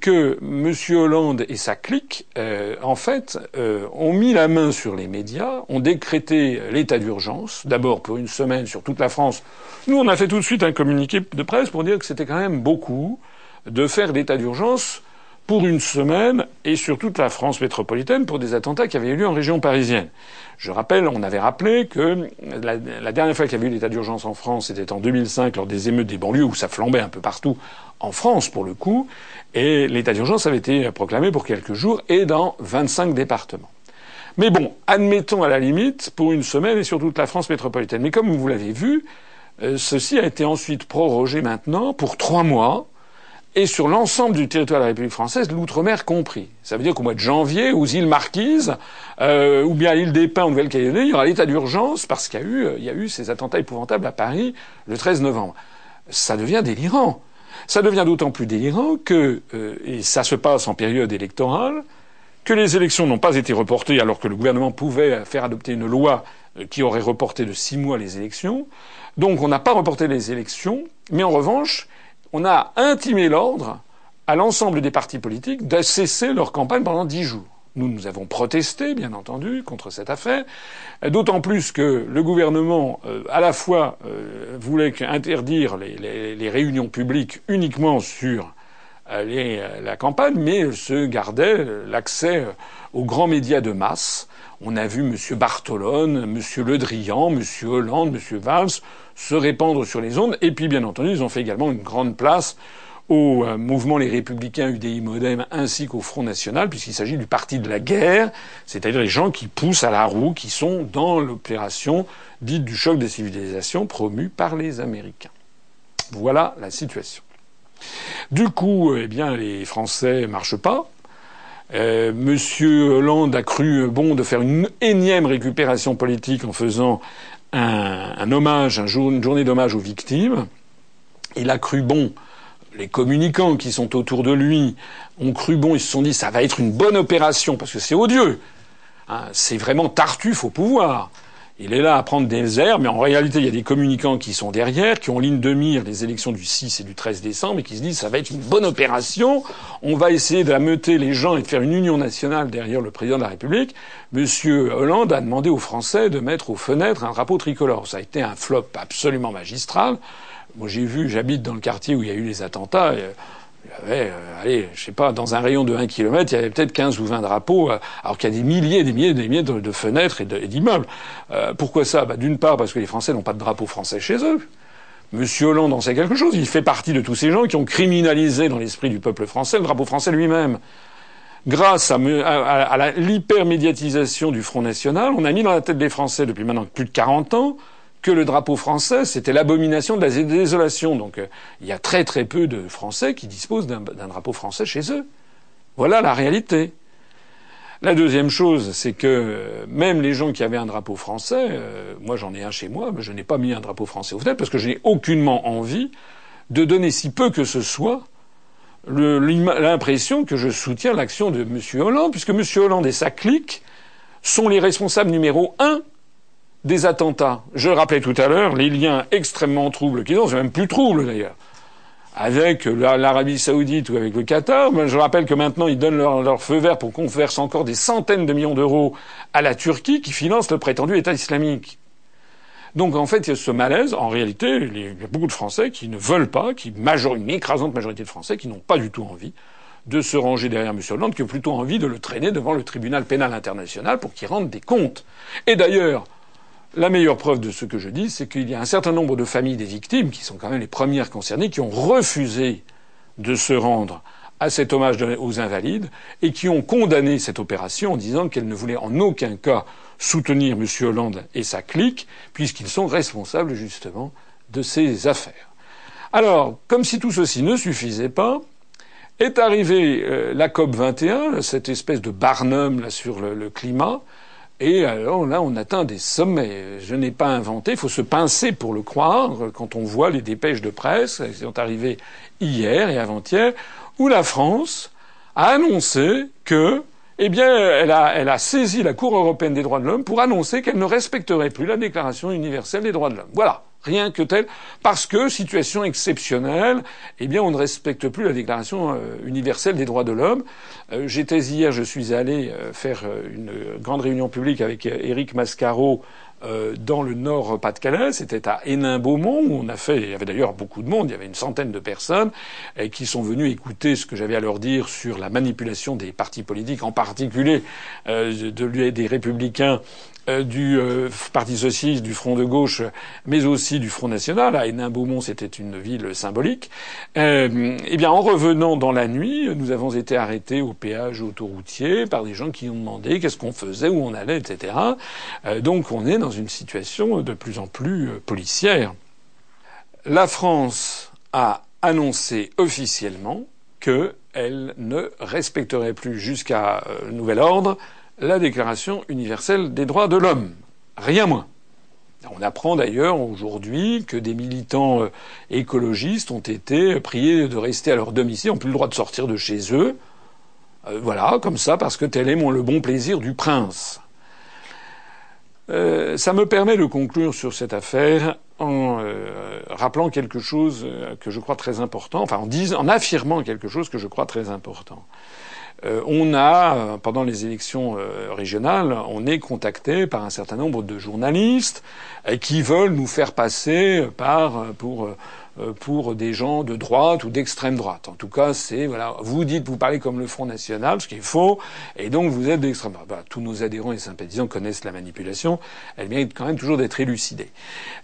que M. Hollande et sa clique, euh, en fait, euh, ont mis la main sur les médias, ont décrété l'état d'urgence, d'abord pour une semaine sur toute la France. Nous, on a fait tout de suite un communiqué de presse pour dire que c'était quand même beaucoup de faire l'état d'urgence pour une semaine et sur toute la France métropolitaine pour des attentats qui avaient eu lieu en région parisienne. Je rappelle, on avait rappelé que la, dernière fois qu'il y avait eu l'état d'urgence en France, c'était en 2005 lors des émeutes des banlieues où ça flambait un peu partout en France pour le coup, et l'état d'urgence avait été proclamé pour quelques jours et dans 25 départements. Mais bon, admettons à la limite pour une semaine et sur toute la France métropolitaine. Mais comme vous l'avez vu, euh, ceci a été ensuite prorogé maintenant pour trois mois et sur l'ensemble du territoire de la République française, l'outre-mer compris. Ça veut dire qu'au mois de janvier, aux îles Marquises, euh, ou bien à l'île des Pins en Nouvelle-Calédonie, il y aura l'état d'urgence parce qu'il y a eu, il y a eu ces attentats épouvantables à Paris le 13 novembre. Ça devient délirant. Ça devient d'autant plus délirant que, euh, et ça se passe en période électorale, que les élections n'ont pas été reportées alors que le gouvernement pouvait faire adopter une loi euh, qui aurait reporté de six mois les élections. Donc on n'a pas reporté les élections, mais en revanche, on a intimé l'ordre à l'ensemble des partis politiques de cesser leur campagne pendant dix jours. Nous, nous avons protesté, bien entendu, contre cette affaire, d'autant plus que le gouvernement, euh, à la fois, euh, voulait interdire les, réunions publiques uniquement sur euh, la campagne, mais se gardait l'accès aux grands médias de masse. On a vu M. Bartolone, M. Le Drian, M. Hollande, M. Valls se répandre sur les ondes. Et puis, bien entendu, ils ont fait également une grande place au euh, mouvement Les Républicains UDI Modem ainsi qu'au Front National, puisqu'il s'agit du parti de la guerre, c'est-à-dire les gens qui poussent à la roue, qui sont dans l'opération dite du choc des civilisations promue par les Américains. Voilà la situation. Du coup, eh bien, les Français marchent pas. Euh, Monsieur Hollande a cru bon de faire une énième récupération politique en faisant un, une journée d'hommage aux victimes. Il a cru bon, les communicants qui sont autour de lui ont cru bon, ils se sont dit ça va être une bonne opération parce que c'est odieux. Hein, c'est vraiment Tartuffe au pouvoir. Il est là à prendre des airs, mais en réalité, il y a des communicants qui sont derrière, qui ont ligne de mire les élections du 6 et du 13 décembre, et qui se disent ça va être une bonne opération. On va essayer d'ameuter les gens et de faire une union nationale derrière le président de la République. Monsieur Hollande a demandé aux Français de mettre aux fenêtres un drapeau tricolore. Ça a été un flop absolument magistral. Moi, j'ai vu, j'habite dans le quartier où il y a eu les attentats. Euh, allez, je sais pas, dans un rayon de 1 km, il y avait peut-être 15 ou 20 drapeaux, euh, alors qu'il y a des milliers, des milliers, des milliers de, fenêtres et d'immeubles. Euh, pourquoi ça? Bah, D'une part, parce que les Français n'ont pas de drapeau français chez eux. Monsieur Hollande en sait quelque chose. Il fait partie de tous ces gens qui ont criminalisé dans l'esprit du peuple français le drapeau français lui-même. Grâce à, à, à l'hypermédiatisation du Front National, on a mis dans la tête des Français depuis maintenant plus de 40 ans que le drapeau français, c'était l'abomination de la désolation. Donc euh, il y a très très peu de Français qui disposent d'un drapeau français chez eux. Voilà la réalité. La deuxième chose, c'est que euh, même les gens qui avaient un drapeau français, euh, moi j'en ai un chez moi, mais je n'ai pas mis un drapeau français au fenêtre parce que je n'ai aucunement envie de donner si peu que ce soit l'impression que je soutiens l'action de M. Hollande, puisque M. Hollande et sa clique sont les responsables numéro un des attentats. Je rappelais tout à l'heure les liens extrêmement troubles qu'ils ont, c'est même plus troubles d'ailleurs, avec l'Arabie Saoudite ou avec le Qatar. Je rappelle que maintenant ils donnent leur, feu vert pour qu'on verse encore des centaines de millions d'euros à la Turquie qui finance le prétendu État islamique. Donc en fait, il y a ce malaise. En réalité, il y a beaucoup de Français qui ne veulent pas, qui une écrasante majorité de Français qui n'ont pas du tout envie de se ranger derrière M. Hollande, qui ont plutôt envie de le traîner devant le tribunal pénal international pour qu'il rende des comptes. Et d'ailleurs, la meilleure preuve de ce que je dis, c'est qu'il y a un certain nombre de familles des victimes, qui sont quand même les premières concernées, qui ont refusé de se rendre à cet hommage aux invalides et qui ont condamné cette opération en disant qu'elle ne voulait en aucun cas soutenir M. Hollande et sa clique, puisqu'ils sont responsables justement de ces affaires. Alors, comme si tout ceci ne suffisait pas, est arrivée euh, la COP 21, cette espèce de Barnum là, sur le, climat, et alors là, on atteint des sommets. Je n'ai pas inventé, il faut se pincer pour le croire quand on voit les dépêches de presse qui sont arrivées hier et avant-hier, où la France a annoncé que, eh bien, elle a, elle a saisi la Cour européenne des droits de l'homme pour annoncer qu'elle ne respecterait plus la Déclaration universelle des droits de l'homme. Voilà. Rien que tel, parce que situation exceptionnelle, eh bien, on ne respecte plus la Déclaration euh, universelle des droits de l'homme. Euh, j'étais hier, je suis allé euh, faire une grande réunion publique avec Éric Mascaro dans le Nord Pas-de-Calais. C'était à Hénin-Beaumont où on a fait. Il y avait d'ailleurs beaucoup de monde. Il y avait une centaine de personnes qui sont venues écouter ce que j'avais à leur dire sur la manipulation des partis politiques, en particulier de, des républicains du euh, Parti socialiste, du Front de gauche, mais aussi du Front national. À Hénin-Beaumont, c'était une ville symbolique. Euh, eh bien, en revenant dans la nuit, nous avons été arrêtés au péage autoroutier par des gens qui ont demandé qu'est-ce qu'on faisait, où on allait, etc. donc, on est dans une situation de plus en plus policière. La France a annoncé officiellement qu'elle ne respecterait plus jusqu'à nouvel ordre la Déclaration universelle des droits de l'homme. Rien moins. On apprend d'ailleurs aujourd'hui que des militants euh, écologistes ont été priés de rester à leur domicile, n'ont plus le droit de sortir de chez eux. Euh, voilà, comme ça, parce que tel est le bon plaisir du prince. Euh, ça me permet de conclure sur cette affaire en rappelant quelque chose que je crois très important, enfin en, en affirmant quelque chose que je crois très important. Euh, on a, euh, pendant les élections euh, régionales, on est contacté par un certain nombre de journalistes qui veulent nous faire passer par pour euh, pour des gens de droite ou d'extrême droite. En tout cas, c'est voilà, vous dites, vous parlez comme le Front National, ce qui est faux, et donc vous êtes d'extrême droite. tous nos adhérents et sympathisants connaissent la manipulation. Elle mérite quand même toujours d'être élucidée.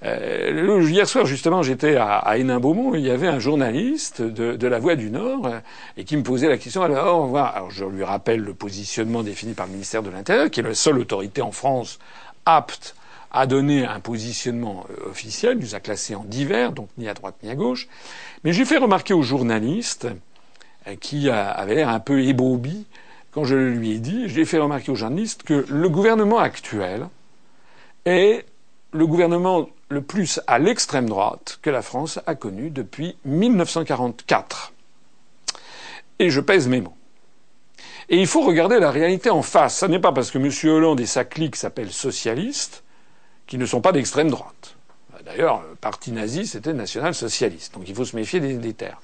Euh, hier soir, justement, j'étais à, à Hénin-Beaumont. Il y avait un journaliste de, de, la Voix du Nord euh, et qui me posait la question. Alors, alors je lui rappelle le positionnement défini par le ministère de l'Intérieur, qui est la seule autorité en France apte a donné un positionnement euh, officiel, nous a classé en divers, donc ni à droite ni à gauche. Mais j'ai fait remarquer au journaliste, euh, qui avait l'air un peu ébaubi, quand je lui ai dit, j'ai fait remarquer au journaliste que le gouvernement actuel est le gouvernement le plus à l'extrême droite que la France a connu depuis 1944. Et je pèse mes mots. Et il faut regarder la réalité en face. Ce n'est pas parce que M. Hollande et sa clique s'appellent socialistes qui ne sont pas d'extrême droite. D'ailleurs, le parti nazi, c'était national-socialiste. Donc il faut se méfier des, termes.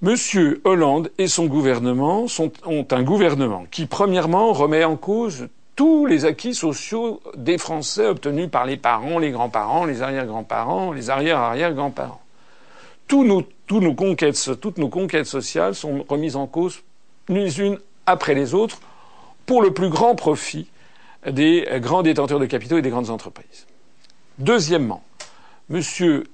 Monsieur Hollande et son gouvernement ont un gouvernement qui, premièrement, remet en cause tous les acquis sociaux des Français obtenus par les parents, les grands-parents, les arrière-grands-parents, les arrière-arrière-grands-parents. toutes nos conquêtes sociales sont remises en cause les unes après les autres pour le plus grand profit des grands détenteurs de capitaux et des grandes entreprises. Deuxièmement, M.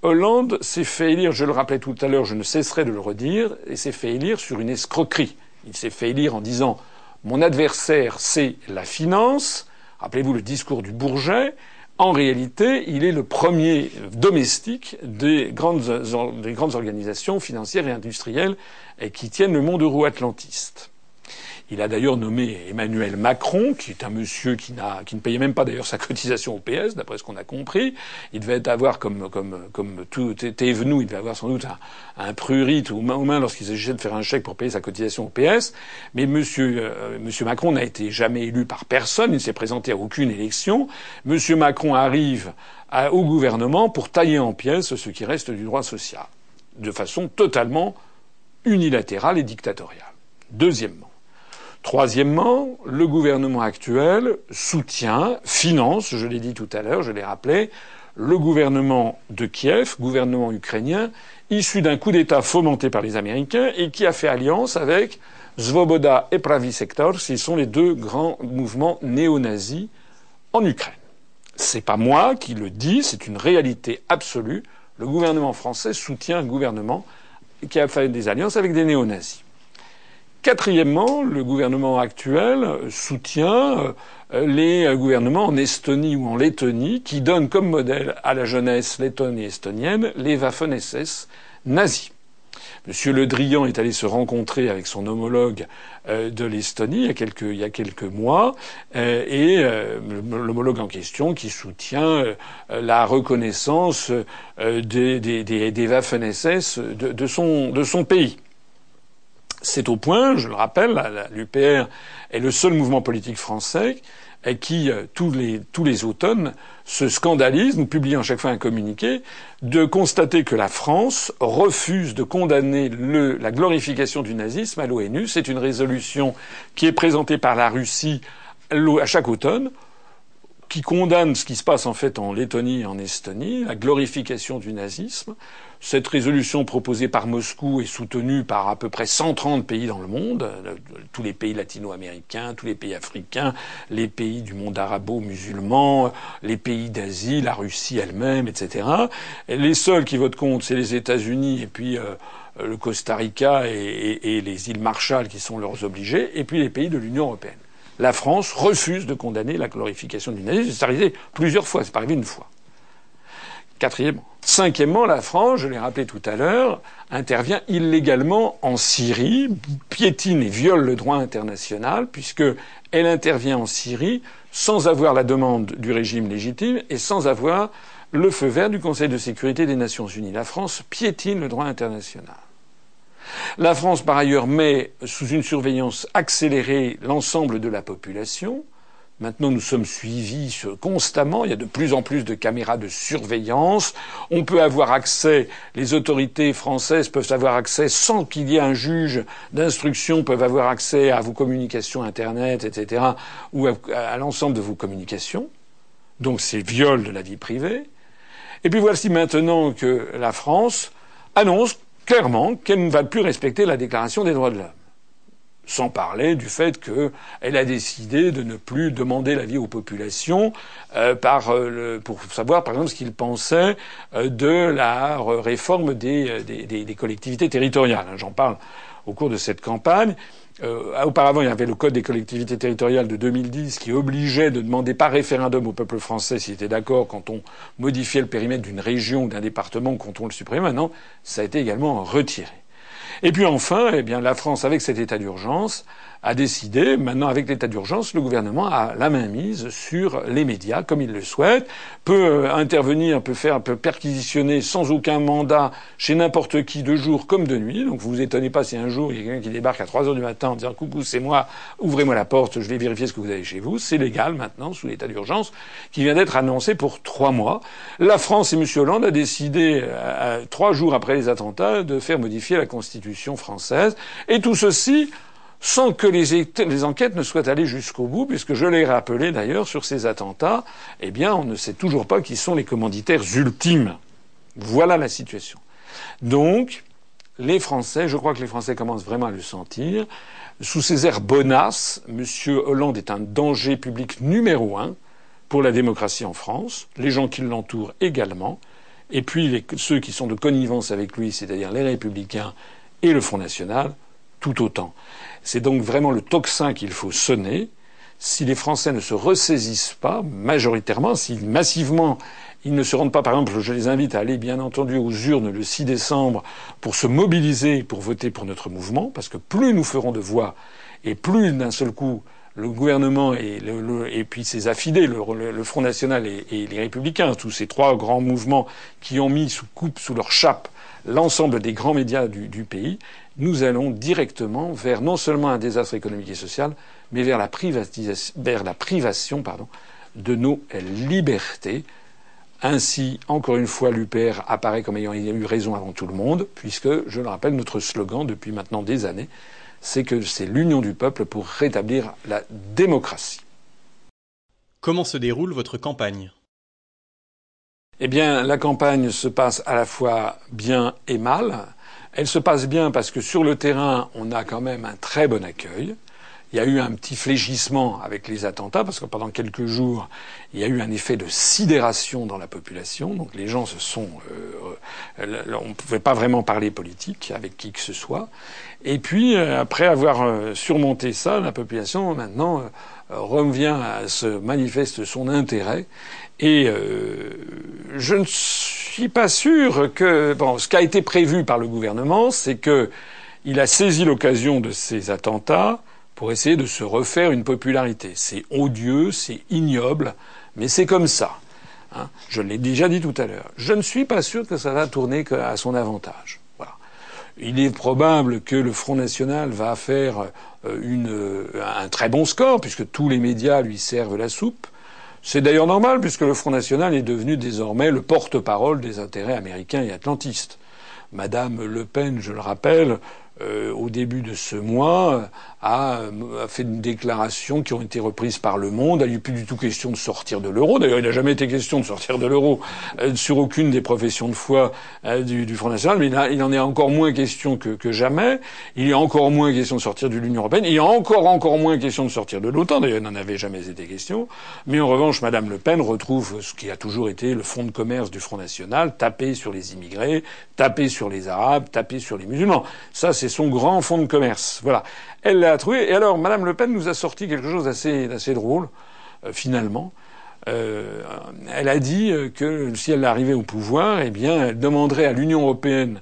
Hollande s'est fait élire, je le rappelais tout à l'heure, je ne cesserai de le redire, et s'est fait élire sur une escroquerie. Il s'est fait élire en disant Mon adversaire, c'est la finance. Rappelez-vous le discours du Bourget. En réalité, il est le premier domestique des grandes, des grandes organisations financières et industrielles qui tiennent le monde euro-atlantiste. Il a d'ailleurs nommé Emmanuel Macron, qui est un monsieur qui, ne payait même pas d'ailleurs sa cotisation au PS, d'après ce qu'on a compris. Il devait avoir, comme, comme, comme tout était venu, il devait avoir sans doute un, un prurit aux mains, lorsqu'il s'agissait de faire un chèque pour payer sa cotisation au PS. Mais monsieur, euh, monsieur Macron n'a été jamais élu par personne, il ne s'est présenté à aucune élection. Monsieur Macron arrive au gouvernement pour tailler en pièces ce qui reste du droit social, de façon totalement unilatérale et dictatoriale. Deuxièmement, Troisièmement, le gouvernement actuel soutient, finance, je l'ai dit tout à l'heure, je l'ai rappelé, le gouvernement de Kiev, gouvernement ukrainien, issu d'un coup d'État fomenté par les Américains et qui a fait alliance avec Svoboda et Pravi Sektor, ce sont les deux grands mouvements néo-nazis en Ukraine. C'est pas moi qui le dis, c'est une réalité absolue. Le gouvernement français soutient un gouvernement qui a fait des alliances avec des néo-nazis. Quatrièmement, le gouvernement actuel soutient euh, les gouvernements en Estonie ou en Lettonie qui donnent comme modèle à la jeunesse lettonne et estonienne les Waffen-SS nazis. Monsieur Le Drian est allé se rencontrer avec son homologue euh, de l'Estonie il y a quelques, mois, euh, et l'homologue en question qui soutient la reconnaissance des, des, Waffen-SS de son pays. C'est au point, je le rappelle, l'UPR est le seul mouvement politique français qui, euh, tous les, tous les automnes, se scandalise, nous publions chaque fois un communiqué, de constater que la France refuse de condamner la glorification du nazisme à l'ONU. C'est une résolution qui est présentée par la Russie à chaque automne qui condamne ce qui se passe en fait en Lettonie et en Estonie, la glorification du nazisme. Cette résolution proposée par Moscou est soutenue par à peu près 130 pays dans le monde, tous les pays latino-américains, tous les pays africains, les pays du monde arabo-musulman, les pays d'Asie, la Russie elle-même, etc. les seuls qui votent contre, c'est les États-Unis et puis euh, le Costa Rica et, et les îles Marshall qui sont leurs obligés, et puis les pays de l'Union européenne la France refuse de condamner la glorification du nazisme. C'est arrivé plusieurs fois, c'est pas arrivé une fois. Quatrièmement. Cinquièmement, la France, je l'ai rappelé tout à l'heure, intervient illégalement en Syrie, piétine et viole le droit international, puisqu'elle intervient en Syrie sans avoir la demande du régime légitime et sans avoir le feu vert du Conseil de sécurité des Nations Unies. La France piétine le droit international. La France, par ailleurs, met sous une surveillance accélérée l'ensemble de la population. Maintenant, nous sommes suivis constamment. Il y a de plus en plus de caméras de surveillance. On peut avoir accès, les autorités françaises peuvent avoir accès sans qu'il y ait un juge d'instruction, peuvent avoir accès à vos communications Internet, etc., ou à, l'ensemble de vos communications. Donc c'est viol de la vie privée. Et puis voici maintenant que la France annonce clairement qu'elle ne va plus respecter la Déclaration des droits de l'homme. Sans parler du fait qu'elle a décidé de ne plus demander l'avis aux populations euh, euh, pour savoir, par exemple, ce qu'ils pensaient euh, de la réforme des, collectivités territoriales. J'en parle au cours de cette campagne. Auparavant, il y avait le Code des collectivités territoriales de 2010 qui obligeait de demander par référendum au peuple français s'il était d'accord quand on modifiait le périmètre d'une région ou d'un département, quand on le supprimait. Maintenant, ça a été également retiré. Et puis enfin, eh bien, la France, avec cet état d'urgence, a décidé, maintenant avec l'état d'urgence, le gouvernement a la main mise sur les médias comme il le souhaite, peut euh, intervenir, peut faire, peut perquisitionner sans aucun mandat chez n'importe qui de jour comme de nuit. Donc vous vous étonnez pas si un jour il y a quelqu'un qui débarque à 3 heures du matin en disant coucou c'est moi, ouvrez-moi la porte, je vais vérifier ce que vous avez chez vous. C'est légal maintenant sous l'état d'urgence qui vient d'être annoncé pour trois mois. La France et M. Hollande a décidé euh, trois jours après les attentats de faire modifier la Constitution française et tout ceci sans que les, enquêtes ne soient allées jusqu'au bout, puisque je l'ai rappelé d'ailleurs sur ces attentats, eh bien, on ne sait toujours pas qui sont les commanditaires ultimes. Voilà la situation. Donc, les Français, je crois que les Français commencent vraiment à le sentir. Sous ces airs bonasses, M. Hollande est un danger public numéro un pour la démocratie en France, les gens qui l'entourent également, et puis ceux qui sont de connivence avec lui, c'est-à-dire les républicains et le Front national, tout autant. C'est donc vraiment le tocsin qu'il faut sonner. Si les Français ne se ressaisissent pas, majoritairement, si massivement ils ne se rendent pas, par exemple, je les invite à aller bien entendu aux urnes le 6 décembre pour se mobiliser pour voter pour notre mouvement, parce que plus nous ferons de voix et plus d'un seul coup le gouvernement et, puis ses affidés, le, Front National et, les Républicains, tous ces trois grands mouvements qui ont mis sous coupe, sous leur chape, l'ensemble des grands médias du, pays, nous allons directement vers non seulement un désastre économique et social, mais vers la, privatisation, vers la privation pardon, de nos libertés. Ainsi, encore une fois, l'UPR apparaît comme ayant eu raison avant tout le monde, puisque, je le rappelle, notre slogan depuis maintenant des années, c'est que c'est l'union du peuple pour rétablir la démocratie. Comment se déroule votre campagne? Eh bien, la campagne se passe à la fois bien et mal. Elle se passe bien parce que sur le terrain, on a quand même un très bon accueil. Il y a eu un petit fléchissement avec les attentats, parce que pendant quelques jours, il y a eu un effet de sidération dans la population. Donc les gens se sont... Euh, on ne pouvait pas vraiment parler politique avec qui que ce soit. Et puis, euh, après avoir euh, surmonté ça, la population, maintenant, revient à se manifeste son intérêt. Et je ne suis pas sûr que... Ce qui a été prévu par le gouvernement, c'est que il a saisi l'occasion de ces attentats pour essayer de se refaire une popularité. C'est odieux, c'est ignoble, mais c'est comme ça. Hein. Je l'ai déjà dit tout à l'heure. Je ne suis pas sûr que ça va tourner à son avantage. Voilà. Il est probable que le Front National va faire euh, une, euh, un très bon score, puisque tous les médias lui servent la soupe. C'est d'ailleurs normal, puisque le Front National est devenu désormais le porte-parole des intérêts américains et atlantistes. Madame Le Pen, je le rappelle, euh, au début de ce mois, a, fait une déclaration qui ont été reprises par Le Monde. Il n'y a plus du tout question de sortir de l'euro. D'ailleurs, il n'a jamais été question de sortir de l'euro euh, sur aucune des professions de foi euh, du, Front National. Mais il, en est encore moins question que, que, jamais. Il y a encore moins question de sortir de l'Union européenne. Il y a encore encore moins question de sortir de l'OTAN. D'ailleurs, il n'en avait jamais été question. Mais en revanche, Madame Le Pen retrouve ce qui a toujours été le fonds de commerce du Front National, taper sur les immigrés, taper sur les Arabes, taper sur les musulmans. Ça, c'est son grand fonds de commerce. Voilà. Elle Et alors, Madame Le Pen nous a sorti quelque chose d'assez drôle, euh, finalement. Euh, elle a dit que si elle arrivait au pouvoir, eh bien, elle demanderait à l'Union européenne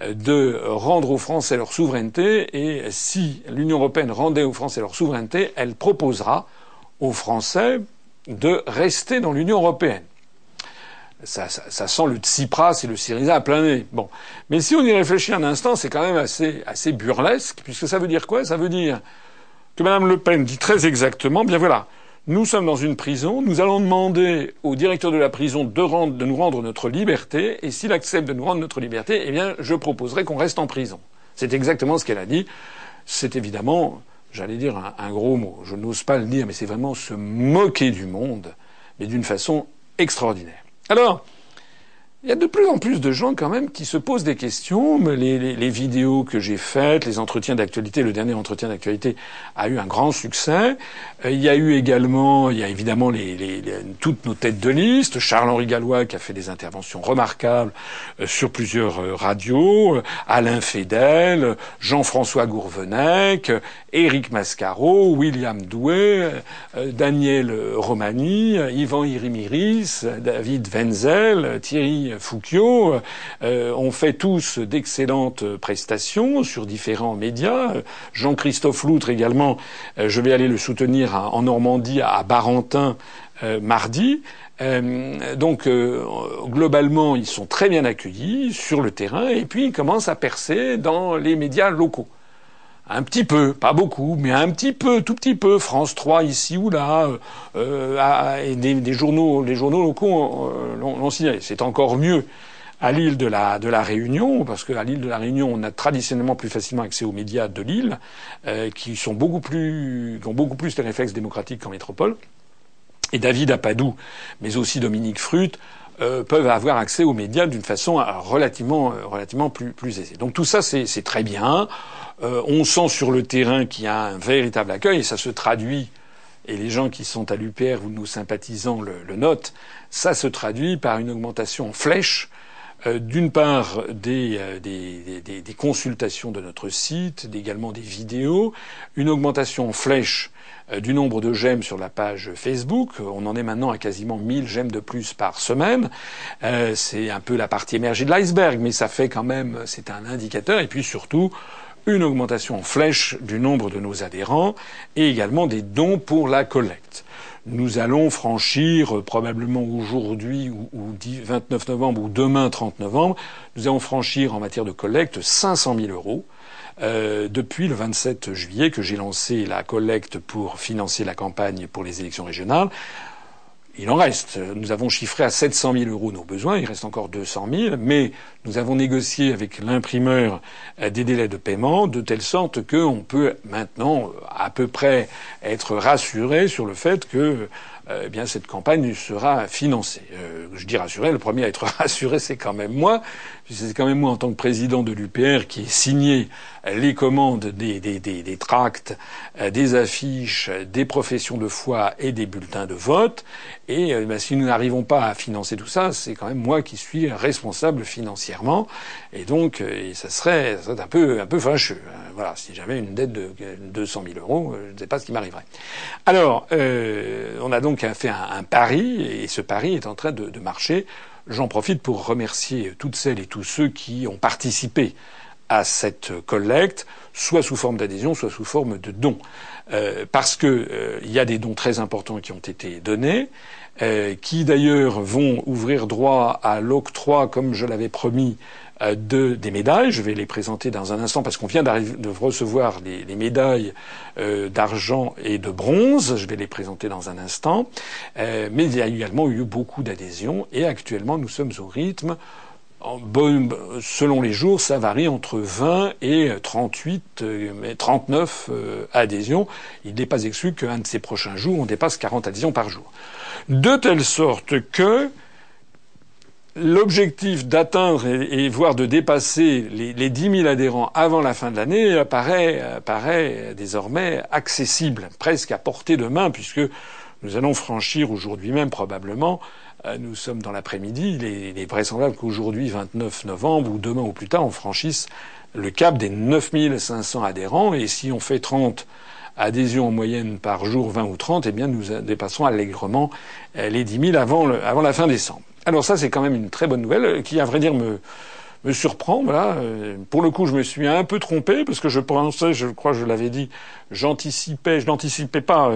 euh, de rendre aux Français leur souveraineté, et si l'Union européenne rendait aux Français leur souveraineté, elle proposera aux Français de rester dans l'Union européenne ça, ça, ça, sent le Tsipras et le Syriza à plein nez. Bon. Mais si on y réfléchit un instant, c'est quand même assez, assez burlesque, puisque ça veut dire quoi? Ça veut dire que Mme Le Pen dit très exactement, bien voilà, nous sommes dans une prison, nous allons demander au directeur de la prison de, rendre, de nous rendre notre liberté, et s'il accepte de nous rendre notre liberté, eh bien, je proposerai qu'on reste en prison. C'est exactement ce qu'elle a dit. C'est évidemment, j'allais dire un, un gros mot, je n'ose pas le dire, mais c'est vraiment se moquer du monde, mais d'une façon extraordinaire. Alors, il y a de plus en plus de gens quand même qui se posent des questions. Les, les, vidéos que j'ai faites, les entretiens d'actualité, le dernier entretien d'actualité a eu un grand succès. Euh, il y a eu également, il y a évidemment toutes nos têtes de liste. Charles-Henri Gallois qui a fait des interventions remarquables euh, sur plusieurs euh, radios. Alain Fédel, Jean-François Gourvenec, Éric Mascaro, William Doué, Daniel Romani, Yvan Irimiris, David Wenzel, Thierry Euh, ont fait tous d'excellentes prestations sur différents médias. Jean-Christophe Loutre également, euh, je vais aller le soutenir en Normandie à Barentin euh, mardi. donc globalement, ils sont très bien accueillis sur le terrain et puis ils commencent à percer dans les médias locaux. Un petit peu, pas beaucoup, mais un petit peu, tout petit peu. France 3 ici ou là, euh, et des, journaux, les journaux locaux l'ont signalé. C'est encore mieux à l'île de la, Réunion, parce qu'à l'île de la Réunion, on a traditionnellement plus facilement accès aux médias de l'île, euh, qui sont beaucoup plus, qui ont beaucoup plus de réflexes démocratiques qu'en métropole. Et David Apadou, mais aussi Dominique Frut, euh, peuvent avoir accès aux médias d'une façon relativement, plus aisée. Donc tout ça, c'est très bien. Euh, on sent sur le terrain qu'il y a un véritable accueil et ça se traduit et les gens qui sont à l'UPR ou nos sympathisants le, le, notent, ça se traduit par une augmentation en flèche, euh, d'une part des, euh, des, consultations de notre site, également des vidéos, une augmentation en flèche du nombre de j'aime sur la page Facebook. On en est maintenant à quasiment 1000 j'aime de plus par semaine. C'est un peu la partie émergée de l'iceberg, mais ça fait quand même, c'est un indicateur. Et puis surtout, une augmentation en flèche du nombre de nos adhérents et également des dons pour la collecte. Nous allons franchir euh, probablement aujourd'hui ou, 29 novembre ou demain 30 novembre, nous allons franchir en matière de collecte 500 000 euros. Euh, depuis le 27 juillet que j'ai lancé la collecte pour financer la campagne pour les élections régionales. Il en reste. Nous avons chiffré à 700 000 euros nos besoins. Il reste encore 200 000. Mais nous avons négocié avec l'imprimeur euh, des délais de paiement de telle sorte qu'on peut maintenant à peu près être rassuré sur le fait que euh, eh bien cette campagne sera financée. Euh, je dis rassuré, le premier à être rassuré, c'est quand même moi, c'est quand même moi en tant que président de l'UPR qui ai signé les commandes des, des, des, des tracts, euh, des affiches, des professions de foi et des bulletins de vote. Et euh, ben, si nous n'arrivons pas à financer tout ça, c'est quand même moi qui suis responsable financièrement. Et donc, euh, ça, serait, ça serait un peu, un peu fâcheux. Hein. Voilà, si j'avais une dette de 200 000 euros, je ne sais pas ce qui m'arriverait. Alors, euh, on a donc fait un, un, pari, et ce pari est en train de, de marcher. J'en profite pour remercier toutes celles et tous ceux qui ont participé à cette collecte, soit sous forme d'adhésion, soit sous forme de dons, euh, parce que euh, y a des dons très importants qui ont été donnés, qui d'ailleurs vont ouvrir droit à l'octroi, comme je l'avais promis, euh, de, des médailles. Je vais les présenter dans un instant parce qu'on vient de recevoir les, les médailles euh, d'argent et de bronze. Je vais les présenter dans un instant. mais il y a également eu beaucoup d'adhésions et actuellement nous sommes au rythme selon les jours, ça varie entre 20 et 38, 39 euh, euh, adhésions. Il n'est pas exclu qu'un de ces prochains jours, on dépasse 40 adhésions par jour. De telle sorte que l'objectif d'atteindre et, voire de dépasser les, les 10 000 adhérents avant la fin de l'année apparaît, paraît désormais accessible, presque à portée de main, puisque nous allons franchir aujourd'hui même probablement nous sommes dans l'après-midi. Il, il est, vraisemblable qu'aujourd'hui, 29 novembre, ou demain ou plus tard, on franchisse le cap des 9500 adhérents. Et si on fait 30 adhésions en moyenne par jour, 20 ou 30, eh bien, nous dépasserons allègrement euh, les 10 000 avant, avant la fin décembre. Alors ça, c'est quand même une très bonne nouvelle euh, qui, à vrai dire, me, me surprend. Voilà. Pour le coup, je me suis un peu trompé parce que je pensais, je crois, je l'avais dit, j'anticipais, je n'anticipais pas.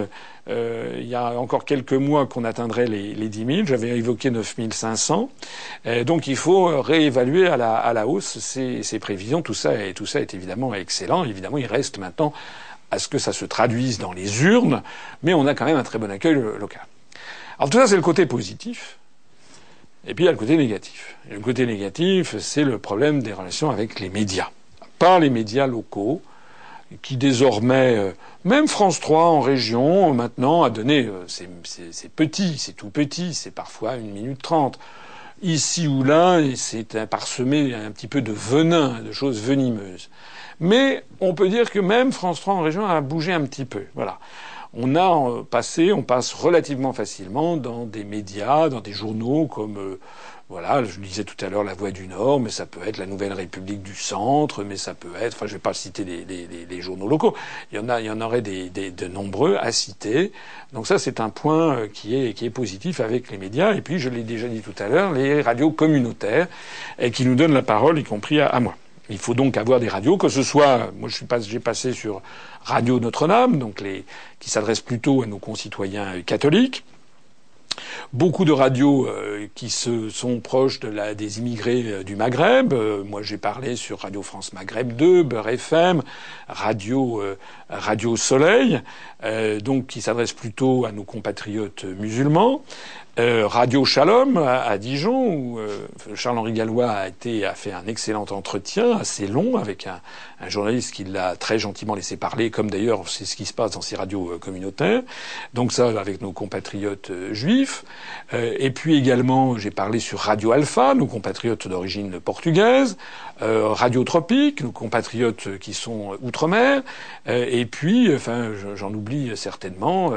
Euh, il y a encore quelques mois qu'on atteindrait les, les 10 000. J'avais évoqué 9 500. Euh, donc il faut réévaluer à la, à la hausse ces, ces prévisions. Tout ça, et tout ça est évidemment excellent. Évidemment, il reste maintenant à ce que ça se traduise dans les urnes, mais on a quand même un très bon accueil local. Alors tout ça, c'est le côté positif. Et puis il y a le côté négatif. Le côté négatif, c'est le problème des relations avec les médias. Pas les médias locaux, qui désormais, euh, même France 3 en région, maintenant, a donné, euh, c'est petit, c'est tout petit, c'est parfois une minute trente. Ici ou là, c'est parsemé un petit peu de venin, de choses venimeuses. Mais on peut dire que même France 3 en région a bougé un petit peu. Voilà on a euh, passé, on passe relativement facilement dans des médias, dans des journaux comme euh, voilà, je disais tout à l'heure La Voix du Nord, mais ça peut être La Nouvelle République du Centre, mais ça peut être, enfin je ne vais pas citer les, journaux locaux, il y en aurait de nombreux à citer. Donc ça c'est un point euh, qui est, positif avec les médias. Et puis je l'ai déjà dit tout à l'heure, les radios communautaires qui nous donnent la parole, y compris à moi. Il faut donc avoir des radios, que ce soit, moi je suis pas, j'ai passé sur Radio Notre-Dame, donc qui s'adresse plutôt à nos concitoyens catholiques. Beaucoup de radios euh, qui se sont proches de la, des immigrés euh, du Maghreb. Euh, moi, j'ai parlé sur Radio France Maghreb 2, Beurre FM, Radio Radio Soleil, donc qui s'adresse plutôt à nos compatriotes musulmans. Euh, Radio Shalom à, Dijon, où euh, Charles-Henri Gallois a, été, fait un excellent entretien, assez long, avec un, un journaliste qui l'a très gentiment laissé parler, comme d'ailleurs c'est ce qui se passe dans ces radios euh, communautaires. Donc ça, avec nos compatriotes juifs. et puis également, j'ai parlé sur Radio Alpha, nos compatriotes d'origine portugaise, Radio Tropique, nos compatriotes qui sont outre-mer, et puis, enfin, j'en oublie certainement,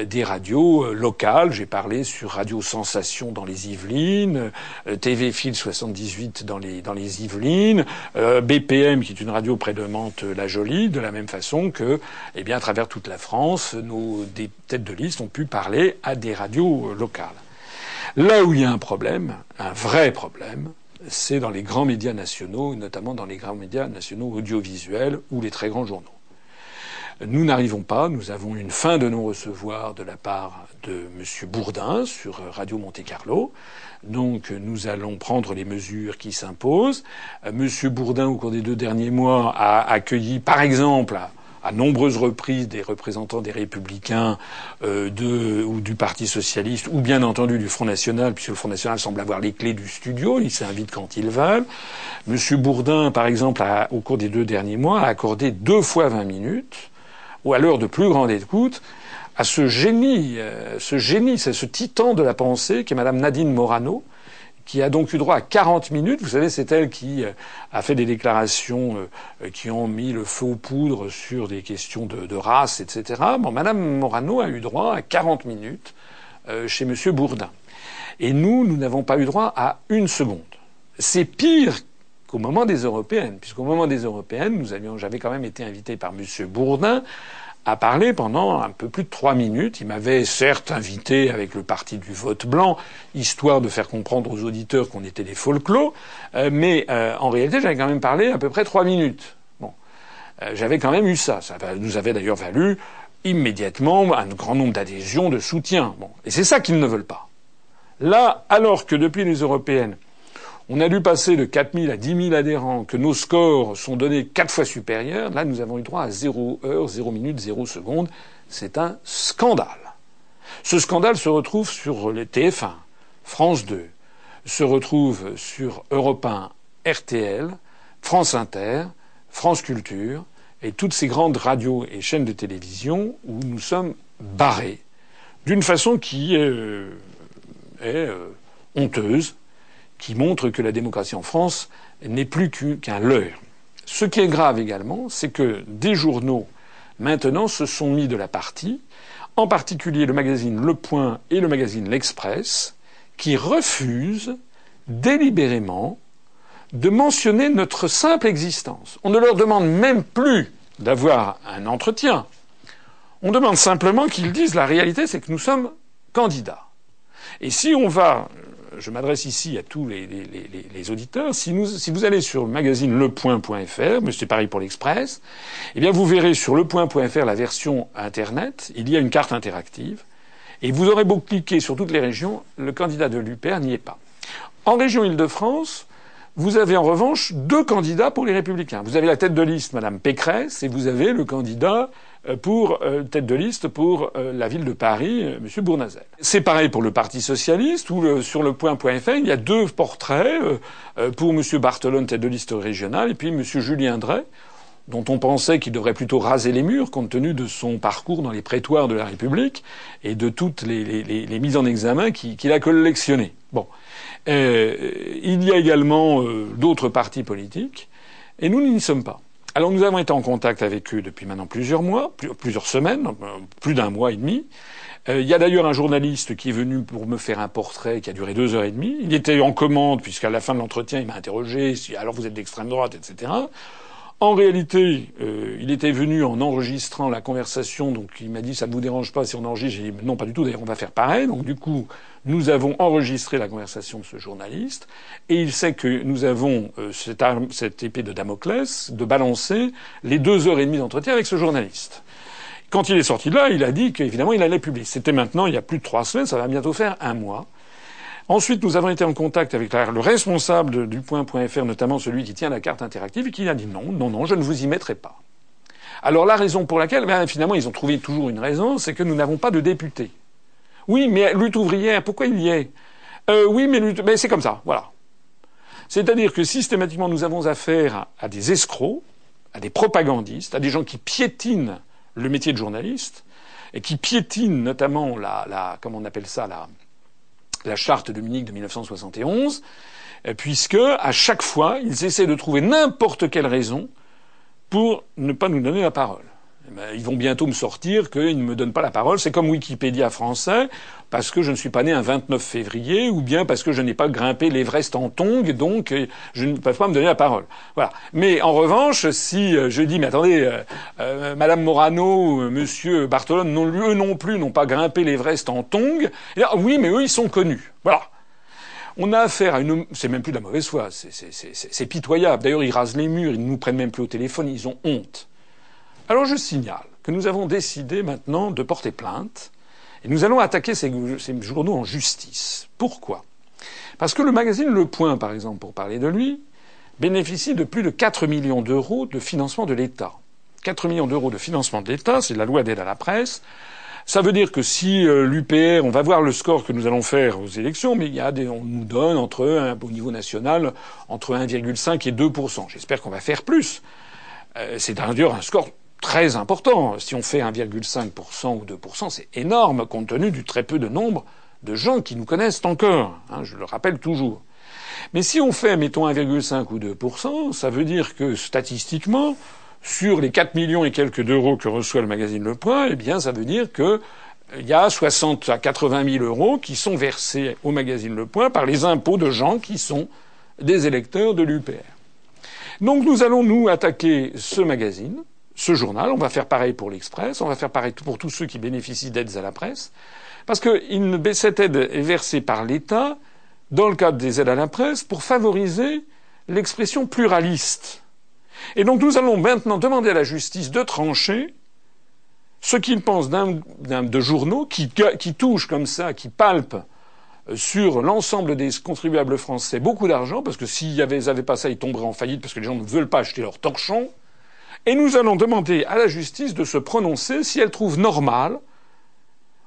des radios locales. J'ai parlé sur Radio Sensation dans les Yvelines, euh, TV Fil 78 dans les, dans les Yvelines, euh, BPM qui est une radio près de Mantes-la Jolie, de la même façon que, eh bien, à travers toute la France, nos des têtes de liste ont pu parler à des radios locales. Là où il y a un problème, un vrai problème, c'est dans les grands médias nationaux, notamment dans les grands médias nationaux audiovisuels ou les très grands journaux. Nous n'arrivons pas, nous avons une fin de non-recevoir de la part de M. Bourdin sur Radio Monte Carlo. Donc nous allons prendre les mesures qui s'imposent. M. Bourdin, au cours des deux derniers mois, a accueilli, par exemple, à nombreuses reprises des représentants des républicains euh, de, ou du Parti socialiste, ou bien entendu du Front national, puisque le Front national semble avoir les clés du studio, il s'invite quand il veut. Monsieur Bourdin, par exemple, a, au cours des deux derniers mois, a accordé deux fois vingt minutes ou à l'heure de plus grande écoute, à ce génie, ce génie, c'est ce titan de la pensée qui est Madame Nadine Morano, qui a donc eu droit à 40 minutes. Vous savez, c'est elle qui euh, a fait des déclarations euh, qui ont mis le feu aux poudres sur des questions de, race, etc. Bon, Madame Morano a eu droit à 40 minutes euh, chez Monsieur Bourdin. Et nous, nous n'avons pas eu droit à une seconde. C'est pire qu'au moment des européennes, puisqu'au moment des européennes, nous avions, j'avais quand même été invité par Monsieur Bourdin a parlé pendant un peu plus de trois minutes. Il m'avait certes invité avec le parti du vote blanc, histoire de faire comprendre aux auditeurs qu'on était des folklos, euh, mais euh, en réalité, j'avais quand même parlé à peu près trois minutes. Bon, euh, j'avais quand même eu ça. Ça nous avait d'ailleurs valu immédiatement un grand nombre d'adhésions, de soutien. Bon, et c'est ça qu'ils ne veulent pas. Là, alors que depuis les européennes, on a dû passer de 4 000 à 10 000 adhérents, que nos scores sont donnés quatre fois supérieurs. Là, nous avons eu droit à 0 heure, 0 minute, 0 seconde. C'est un scandale. Ce scandale se retrouve sur les TF1, France 2, se retrouve sur Europe 1, RTL, France Inter, France Culture et toutes ces grandes radios et chaînes de télévision où nous sommes barrés d'une façon qui est, euh, euh, honteuse, qui montre que la démocratie en France n'est plus qu'un leurre. Ce qui est grave également, c'est que des journaux maintenant se sont mis de la partie, en particulier le magazine Le Point et le magazine L'Express, qui refusent délibérément de mentionner notre simple existence. On ne leur demande même plus d'avoir un entretien. On demande simplement qu'ils disent la réalité, c'est que nous sommes candidats. Et si on va je m'adresse ici à tous les, auditeurs. Si, vous allez sur le magazine lepoint.fr, mais c'est pareil pour l'Express, eh bien vous verrez sur lepoint.fr la version Internet, il y a une carte interactive, et vous aurez beau cliquer sur toutes les régions, le candidat de l'UPR n'y est pas. En région Île-de-France, vous avez en revanche deux candidats pour les Républicains. Vous avez la tête de liste, Madame Pécresse, et vous avez le candidat pour euh, tête de liste pour euh, la ville de Paris, M. Bournazel. C'est pareil pour le Parti socialiste, où sur le point.fr, il y a deux portraits pour M. Barthelone, tête de liste régionale, et puis M. Julien Drey, dont on pensait qu'il devrait plutôt raser les murs compte tenu de son parcours dans les prétoires de la République et de toutes les, mises en examen qu'il a collectionnées. Bon. il y a également d'autres partis politiques, et nous n'y sommes pas. Alors nous avons été en contact avec eux depuis maintenant plusieurs mois, plusieurs semaines, euh, plus d'un mois et demi. Euh, il y a d'ailleurs un journaliste qui est venu pour me faire un portrait qui a duré deux heures et demie. Il était en commande puisqu'à la fin de l'entretien il m'a interrogé si alors vous êtes d'extrême droite, etc. En réalité, euh, il était venu en enregistrant la conversation, donc il m'a dit ça ne vous dérange pas si on enregistre. J'ai dit non pas du tout. D'ailleurs on va faire pareil. Donc du coup nous avons enregistré la conversation de ce journaliste et il sait que nous avons euh, cette, cette épée de Damoclès de balancer les deux heures et demie d'entretien avec ce journaliste. Quand il est sorti de là, il a dit qu'évidemment il allait publier. C'était maintenant il y a plus de trois semaines, ça va bientôt faire un mois. Ensuite, nous avons été en contact avec le responsable du point.fr, notamment celui qui tient la carte interactive, et qui a dit non, non, non, je ne vous y mettrai pas. Alors la raison pour laquelle, ben, finalement, ils ont trouvé toujours une raison, c'est que nous n'avons pas de député. Oui, mais lutte ouvrière, pourquoi il y est? Euh, Oui, mais lutte, mais c'est comme ça, voilà. C'est-à-dire que systématiquement, nous avons affaire à des escrocs, à des propagandistes, à des gens qui piétinent le métier de journaliste et qui piétinent notamment la, la comment on appelle ça, la, la charte de Munich de 1971, euh, puisque à chaque fois, ils essaient de trouver n'importe quelle raison pour ne pas nous donner la parole. Eh ben, ils vont bientôt me sortir qu'ils ne me donnent pas la parole. C'est comme Wikipédia français, parce que je ne suis pas né un 29 février, ou bien parce que je n'ai pas grimpé l'Everest en tongs, donc euh, je ne peux pas me donner la parole. Voilà. Mais en revanche, si euh, je dis, mais attendez, euh, Madame Morano, Monsieur Bartolone, non, eux non plus n'ont pas grimpé l'Everest en tongs, et oui, mais eux, ils sont connus. Voilà. On a affaire à une, c'est même plus de la mauvaise foi, c'est pitoyable. D'ailleurs, ils rasent les murs, ils ne nous prennent même plus au téléphone, ils ont honte. Alors je signale que nous avons décidé maintenant de porter plainte et nous allons attaquer ces, journaux en justice. Pourquoi? Parce que le magazine Le Point, par exemple, pour parler de lui, bénéficie de plus de 4 millions d'euros de financement de l'État. 4 millions d'euros de financement de l'État, c'est la loi d'aide à la presse. Ça veut dire que si euh, l'UPR, on va voir le score que nous allons faire aux élections, mais il y a des, on nous donne entre, au niveau national, entre 1,5 et 2% J'espère qu'on va faire plus. Euh, c'est d'ailleurs un score très important. Si on fait 1,5% ou 2%, c'est énorme compte tenu du très peu de nombre de gens qui nous connaissent encore. Hein, je le rappelle toujours. Mais si on fait, mettons, 1,5 ou 2%, ça veut dire que statistiquement, sur les 4 millions et quelques d'euros que reçoit le magazine Le Point, eh bien, ça veut dire que il y a 60 à 80 000 euros qui sont versés au magazine Le Point par les impôts de gens qui sont des électeurs de l'UPR. Donc nous allons nous attaquer ce magazine, ce journal. On va faire pareil pour l'Express. On va faire pareil pour tous ceux qui bénéficient d'aides à la presse. Parce que cette aide est versée par l'État dans le cadre des aides à la presse pour favoriser l'expression pluraliste. Et donc nous allons maintenant demander à la justice de trancher ce qu'il pense d'un, de journaux qui, touchent comme ça, qui palpent sur l'ensemble des contribuables français beaucoup d'argent, parce que s'ils n'avaient pas ça, ils tomberaient en faillite parce que les gens ne veulent pas acheter leur torchon. Et nous allons demander à la justice de se prononcer si elle trouve normal,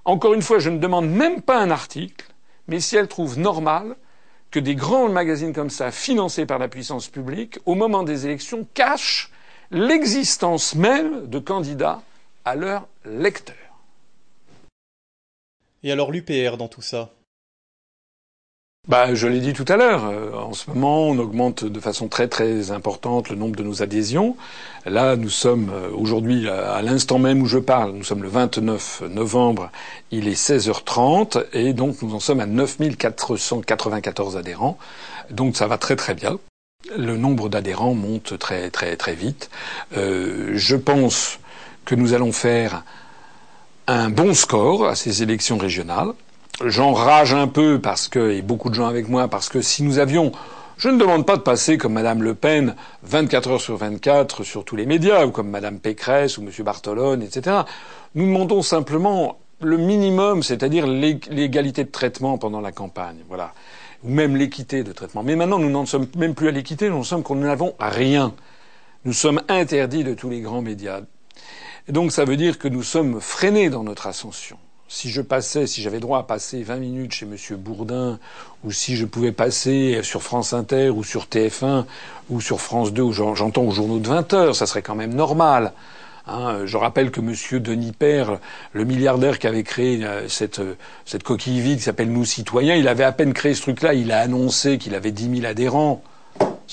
encore une fois, je ne demande même pas un article, mais si elle trouve normal que des grands magazines comme ça, financés par la puissance publique, au moment des élections, cachent l'existence même de candidats à leurs lecteurs. Et alors l'UPR dans tout ça? Bah, je l'ai dit tout à l'heure. Euh, en ce moment, on augmente de façon très très importante le nombre de nos adhésions. Là, nous sommes euh, aujourd'hui, à l'instant même où je parle, nous sommes le 29 novembre, il est 16h30, et donc nous en sommes à 9494 adhérents. Donc ça va très très bien. Le nombre d'adhérents monte très très très vite. Euh, je pense que nous allons faire un bon score à ces élections régionales. J'en rage un peu parce que, et beaucoup de gens avec moi, parce que si nous avions, je ne demande pas de passer comme Madame Le Pen 24 heures sur 24 sur tous les médias, ou comme Madame Pécresse ou Monsieur Bartolone, etc. Nous demandons simplement le minimum, c'est-à-dire l'égalité de traitement pendant la campagne, voilà, ou même l'équité de traitement. Mais maintenant, nous n'en sommes même plus à l'équité, nous sommes qu'on n'avons rien. Nous sommes interdits de tous les grands médias. Et donc, ça veut dire que nous sommes freinés dans notre ascension si je passais, si j'avais droit à passer 20 minutes chez Monsieur Bourdin, ou si je pouvais passer sur France Inter ou sur TF1 ou sur France 2, où j'entends aux journaux de 20 heures, ça serait quand même normal. Hein, je rappelle que Monsieur Denis Père, le milliardaire qui avait créé euh, cette, euh, cette coquille vide qui s'appelle Nous Citoyens, il avait à peine créé ce truc-là, il a annoncé qu'il avait 10 000 adhérents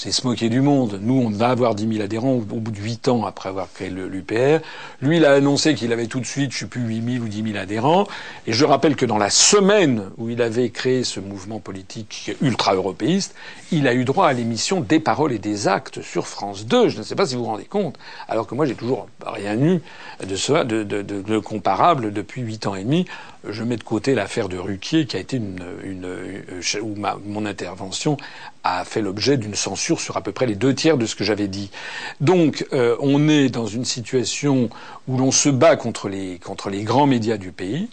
c'est se moquer du monde. Nous, on va avoir 10 000 adhérents au, bout de 8 ans après avoir créé l'UPR. Lui, il a annoncé qu'il avait tout de suite, je sais plus, 8 000 ou 10 000 adhérents. Et je rappelle que dans la semaine où il avait créé ce mouvement politique ultra-européiste, il a eu droit à l'émission Des paroles et des actes sur France 2. Je ne sais pas si vous vous rendez compte. Alors que moi, j'ai toujours rien eu de, comparable depuis 8 ans et demi. Je mets de côté l'affaire de Ruquier, qui a été une, une, où mon intervention a fait l'objet d'une censure sur à peu près les deux tiers de ce que j'avais dit. Donc, euh, on est dans une situation où l'on se bat contre les, contre les grands médias du pays.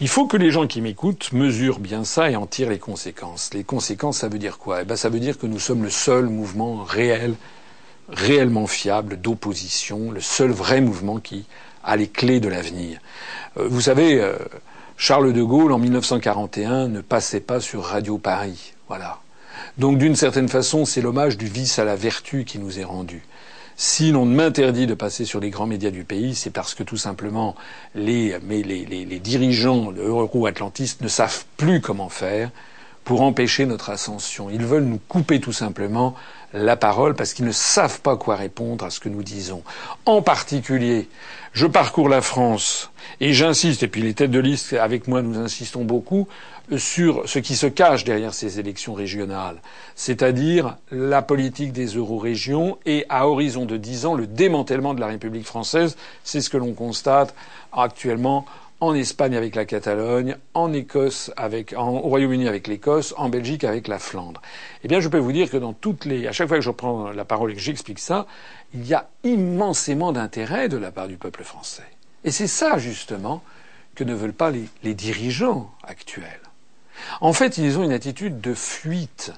Il faut que les gens qui m'écoutent mesurent bien ça et en tirent les conséquences. Les conséquences, ça veut dire quoi? Eh ben, ça veut dire que nous sommes le seul mouvement réel, réellement fiable d'opposition, le seul vrai mouvement qui a les clés de l'avenir. Euh, vous savez, euh, Charles de Gaulle, en 1941, ne passait pas sur Radio Paris. Voilà. Donc d'une certaine façon, c'est l'hommage du vice à la vertu qui nous est rendu. Si l'on m'interdit de passer sur les grands médias du pays, c'est parce que tout simplement les, mais les, dirigeants euro-atlantistes ne savent plus comment faire pour empêcher notre ascension. Ils veulent nous couper tout simplement la parole parce qu'ils ne savent pas quoi répondre à ce que nous disons. En particulier, je parcours la France et j'insiste, et puis les têtes de liste avec moi nous insistons beaucoup, sur ce qui se cache derrière ces élections régionales, c'est-à-dire la politique des eurorégions et à horizon de dix ans le démantèlement de la République française. C'est ce que l'on constate actuellement en Espagne avec la Catalogne, en Écosse avec, au Royaume-Uni avec l'Écosse, en Belgique avec la Flandre. Eh bien, je peux vous dire que dans toutes les, à chaque fois que je prends la parole et que j'explique ça, il y a immensément d'intérêt de la part du peuple français. Et c'est ça, justement, que ne veulent pas les dirigeants actuels. En fait, ils ont une attitude de fuite.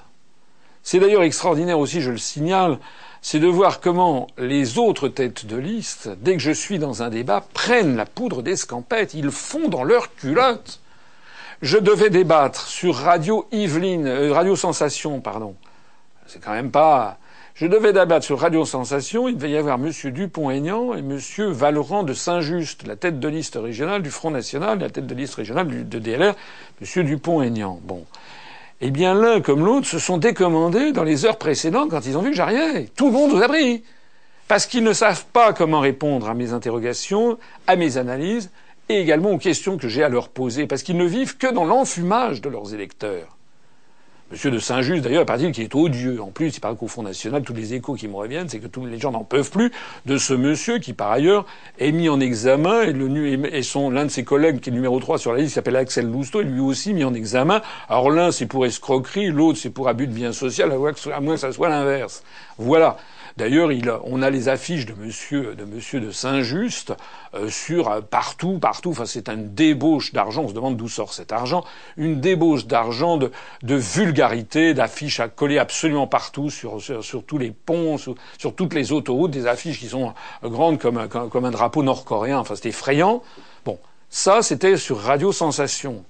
C'est d'ailleurs extraordinaire aussi, je le signale, c'est de voir comment les autres têtes de liste, dès que je suis dans un débat, prennent la poudre d'escampette, ils font dans leur culotte. Je devais débattre sur Radio Yveline, euh, Radio Sensation, pardon. C'est quand même pas. Je devais débattre sur Radio Sensation. Il devait y avoir M. Dupont-Aignan et M. Valorant de Saint-Just, la tête de liste régionale du Front National, la tête de liste régionale de DLR, M. Dupont-Aignan. Bon. Eh bien, l'un comme l'autre se sont décommandés dans les heures précédentes quand ils ont vu que j'arrivais. Tout le monde vous a pris. Parce qu'ils ne savent pas comment répondre à mes interrogations, à mes analyses, et également aux questions que j'ai à leur poser, parce qu'ils ne vivent que dans l'enfumage de leurs électeurs. Monsieur de Saint-Just, d'ailleurs, paraît-il qu'il est odieux. En plus, il paraît qu'au Front National, tous les échos qui me reviennent, c'est que tous les gens n'en peuvent plus de ce monsieur qui, par ailleurs, est mis en examen et, l'un de ses collègues, qui est numéro 3 sur la liste, qui s'appelle Axel Lousteau, est lui aussi mis en examen. Alors l'un, c'est pour escroquerie, l'autre, c'est pour abus de bien social, à moins que ça soit l'inverse. Voilà. D'ailleurs, on a les affiches de Monsieur de, monsieur de Saint-Just euh, sur euh, partout, partout. Enfin, c'est une débauche d'argent. On se demande d'où sort cet argent. Une débauche d'argent, de, de vulgarité, d'affiches à coller absolument partout sur, sur, tous les ponts, sur, toutes les autoroutes, des affiches qui sont euh, grandes comme, comme, comme un drapeau nord-coréen. Enfin, c'est effrayant. Bon, ça, c'était sur Radio Sensation.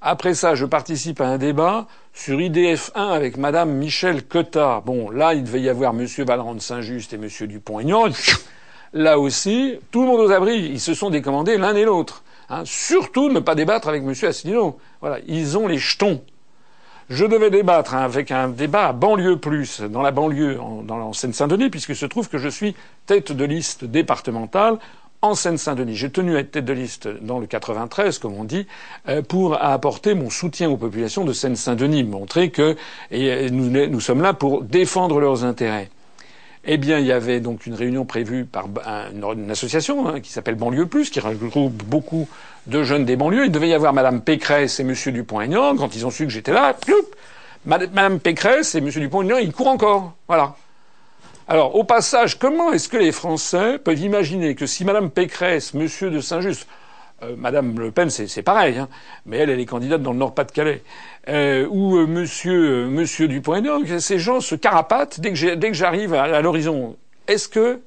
Après ça, je participe à un débat sur IDF1 avec Madame Michel Cotta. Bon, là, il devait y avoir Monsieur Valran de Saint-Just et Monsieur Dupont-Aignan. Là aussi, tout le monde aux abris. Ils se sont décommandés l'un et l'autre. Hein. Surtout ne pas débattre avec Monsieur Asselineau. Voilà, ils ont les jetons. Je devais débattre hein, avec un débat à banlieue plus, dans la banlieue, en, dans Seine-Saint-Denis, puisque se trouve que je suis tête de liste départementale en Seine-Saint-Denis. J'ai tenu à être tête de liste dans le 93, comme on dit, euh, pour apporter mon soutien aux populations de Seine-Saint-Denis, montrer que nous, sommes là pour défendre leurs intérêts. Eh bien, il y avait donc une réunion prévue par une, association hein, qui s'appelle Banlieue Plus, qui regroupe beaucoup de jeunes des banlieues. Il devait y avoir Madame Pécresse et Monsieur Dupont-Aignan. Quand ils ont su que j'étais là, Madame Pécresse et Monsieur Dupont-Aignan, ils courent encore. Voilà. Alors, au passage, comment est-ce que les Français peuvent imaginer que si Madame Pécresse, Monsieur de Saint-Just, euh, Madame Le Pen, c'est pareil, hein, mais elle, elle est candidate dans le Nord-Pas-de-Calais, euh, ou euh, Monsieur, Monsieur Dupont-Aignan, ces gens se carapatent dès que j'arrive à, à l'horizon. Est-ce que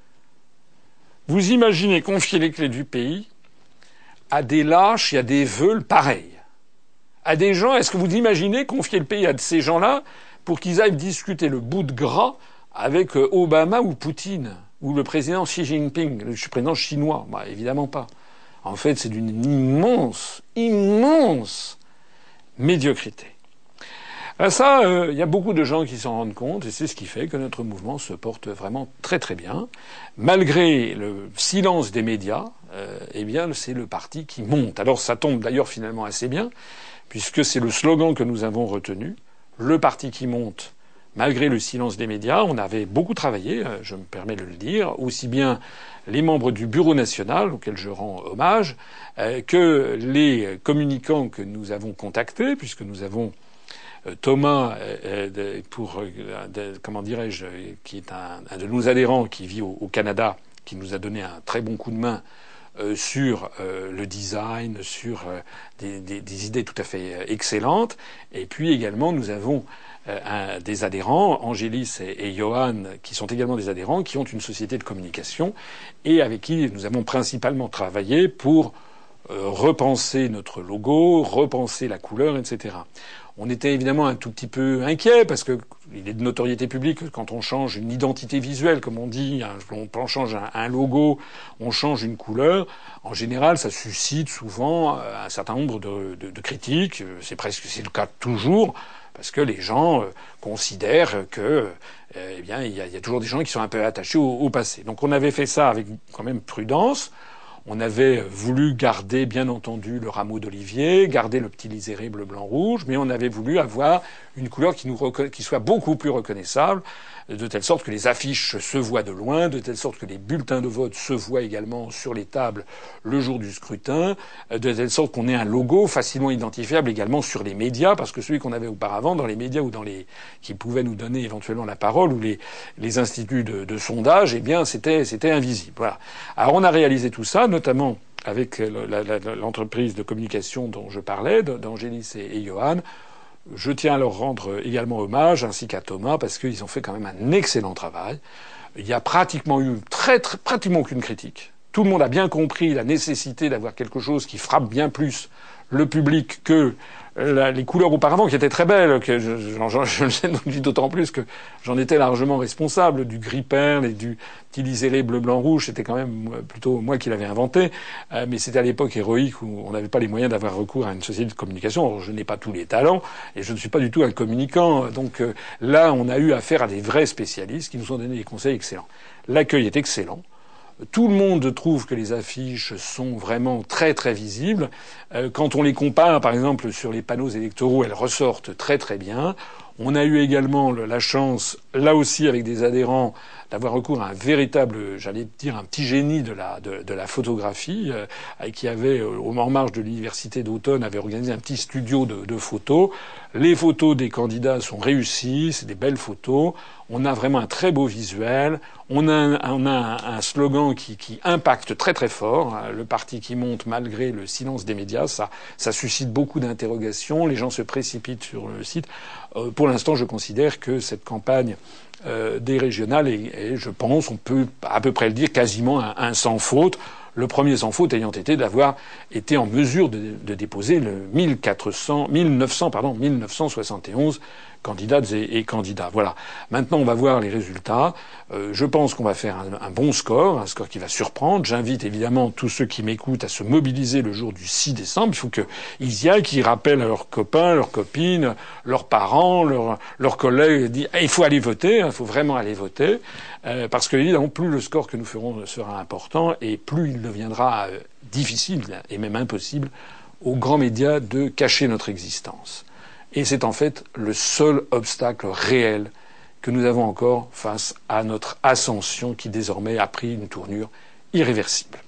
vous imaginez confier les clés du pays à des lâches et à des veules pareils À des gens, est-ce que vous imaginez confier le pays à ces gens-là pour qu'ils aillent discuter le bout de gras avec euh, Obama ou Poutine ou le président Xi Jinping, le président chinois. Bah, évidemment pas. En fait, c'est d'une immense, immense médiocrité. Euh, ça, euh, il y a beaucoup de gens qui s'en rendent compte, et c'est ce qui fait que notre mouvement se porte vraiment très très bien. Malgré le silence des médias, eh bien, c'est le parti qui monte. Alors, ça tombe d'ailleurs finalement assez bien, puisque c'est le slogan que nous avons retenu. Le parti qui monte, malgré le silence des médias, on avait beaucoup travaillé, euh, je me permets de le dire, aussi bien les membres du Bureau national, auquel je rends hommage, euh, que les communicants que nous avons contactés, puisque nous avons euh, Thomas, pour comment dirais-je, qui est un, de nos adhérents qui vit au, Canada, qui nous a donné un très bon coup de main sur le design, sur des, idées tout à fait excellentes. Et puis également, nous avons euh, des adhérents, Angélis et, Johan, qui sont également des adhérents, qui ont une société de communication et avec qui nous avons principalement travaillé pour euh, repenser notre logo, repenser la couleur, etc. On était évidemment un tout petit peu inquiet parce que il est de notoriété publique quand on change une identité visuelle, comme on dit, on change un, logo, on change une couleur. En général, ça suscite souvent euh, un certain nombre de, de critiques. C'est presque c'est le cas toujours parce que les gens euh, considèrent que, euh, eh bien, il y, a, toujours des gens qui sont un peu attachés au, passé. Donc on avait fait ça avec quand même prudence. On avait voulu garder, bien entendu, le rameau d'olivier, garder le petit liseré bleu, blanc, rouge, mais on avait voulu avoir une couleur qui, nous qui soit beaucoup plus reconnaissable, de telle sorte que les affiches se voient de loin, de telle sorte que les bulletins de vote se voient également sur les tables le jour du scrutin, de telle sorte qu'on ait un logo facilement identifiable également sur les médias, parce que celui qu'on avait auparavant dans les médias ou dans les qui pouvaient nous donner éventuellement la parole ou les, les instituts de, de sondage, eh bien c'était c'était invisible. Voilà. Alors on a réalisé tout ça, notamment avec l'entreprise de communication dont je parlais, d'Angélis et, et Johan je tiens à leur rendre également hommage, ainsi qu'à Thomas, parce qu'ils ont fait quand même un excellent travail. Il y a pratiquement eu très, pratiquement aucune critique. Tout le monde a bien compris la nécessité d'avoir quelque chose qui frappe bien plus le public que les couleurs auparavant qui étaient très belles, que je, je, le sais d'autant plus que j'en étais largement responsable, du gris perle et du les bleu blanc rouge, c'était quand même plutôt moi qui l'avais inventé, euh, mais c'était à l'époque héroïque où on n'avait pas les moyens d'avoir recours à une société de communication. je n'ai pas tous les talents et je ne suis pas du tout un communicant, donc euh, là on a eu affaire à des vrais spécialistes qui nous ont donné des conseils excellents. L'accueil est excellent. Tout le monde trouve que les affiches sont vraiment très très visibles. Euh, quand on les compare, par exemple, sur les panneaux électoraux, elles ressortent très très bien. On a eu également la chance, là aussi avec des adhérents, d'avoir recours à un véritable, j'allais dire, un petit génie de la, de, la photographie, euh, qui avait, euh, au en marge de l'université d'automne, avait organisé un petit studio de, de, photos. Les photos des candidats sont réussies, c'est des belles photos. On a vraiment un très beau visuel. On a un, un, slogan qui, qui, impacte très très fort. Hein, le parti qui monte malgré le silence des médias, ça, ça suscite beaucoup d'interrogations. Les gens se précipitent sur le site. Euh, pour l'instant, je considère que cette campagne euh, des régionales et, je pense, on peut à peu près le dire, quasiment un, sans faute. Le premier sans faute ayant été d'avoir été en mesure de, déposer le 1400, 1900, pardon, 1971 candidates et, candidats. Voilà. Maintenant, on va voir les résultats. Euh, je pense qu'on va faire un, bon score, un score qui va surprendre. J'invite évidemment tous ceux qui m'écoutent à se mobiliser le jour du 6 décembre. Il faut qu'ils y aillent, qu'ils rappellent à leurs copains, leurs copines, leurs parents, leurs, collègues. Disent, il faut aller voter, hein, il faut vraiment aller voter, euh, parce que évidemment, plus le score que nous ferons sera important et plus il deviendra euh, difficile et même impossible aux grands médias de cacher notre existence. Et c'est en fait le seul obstacle réel que nous avons encore face à notre ascension qui désormais a pris une tournure irréversible.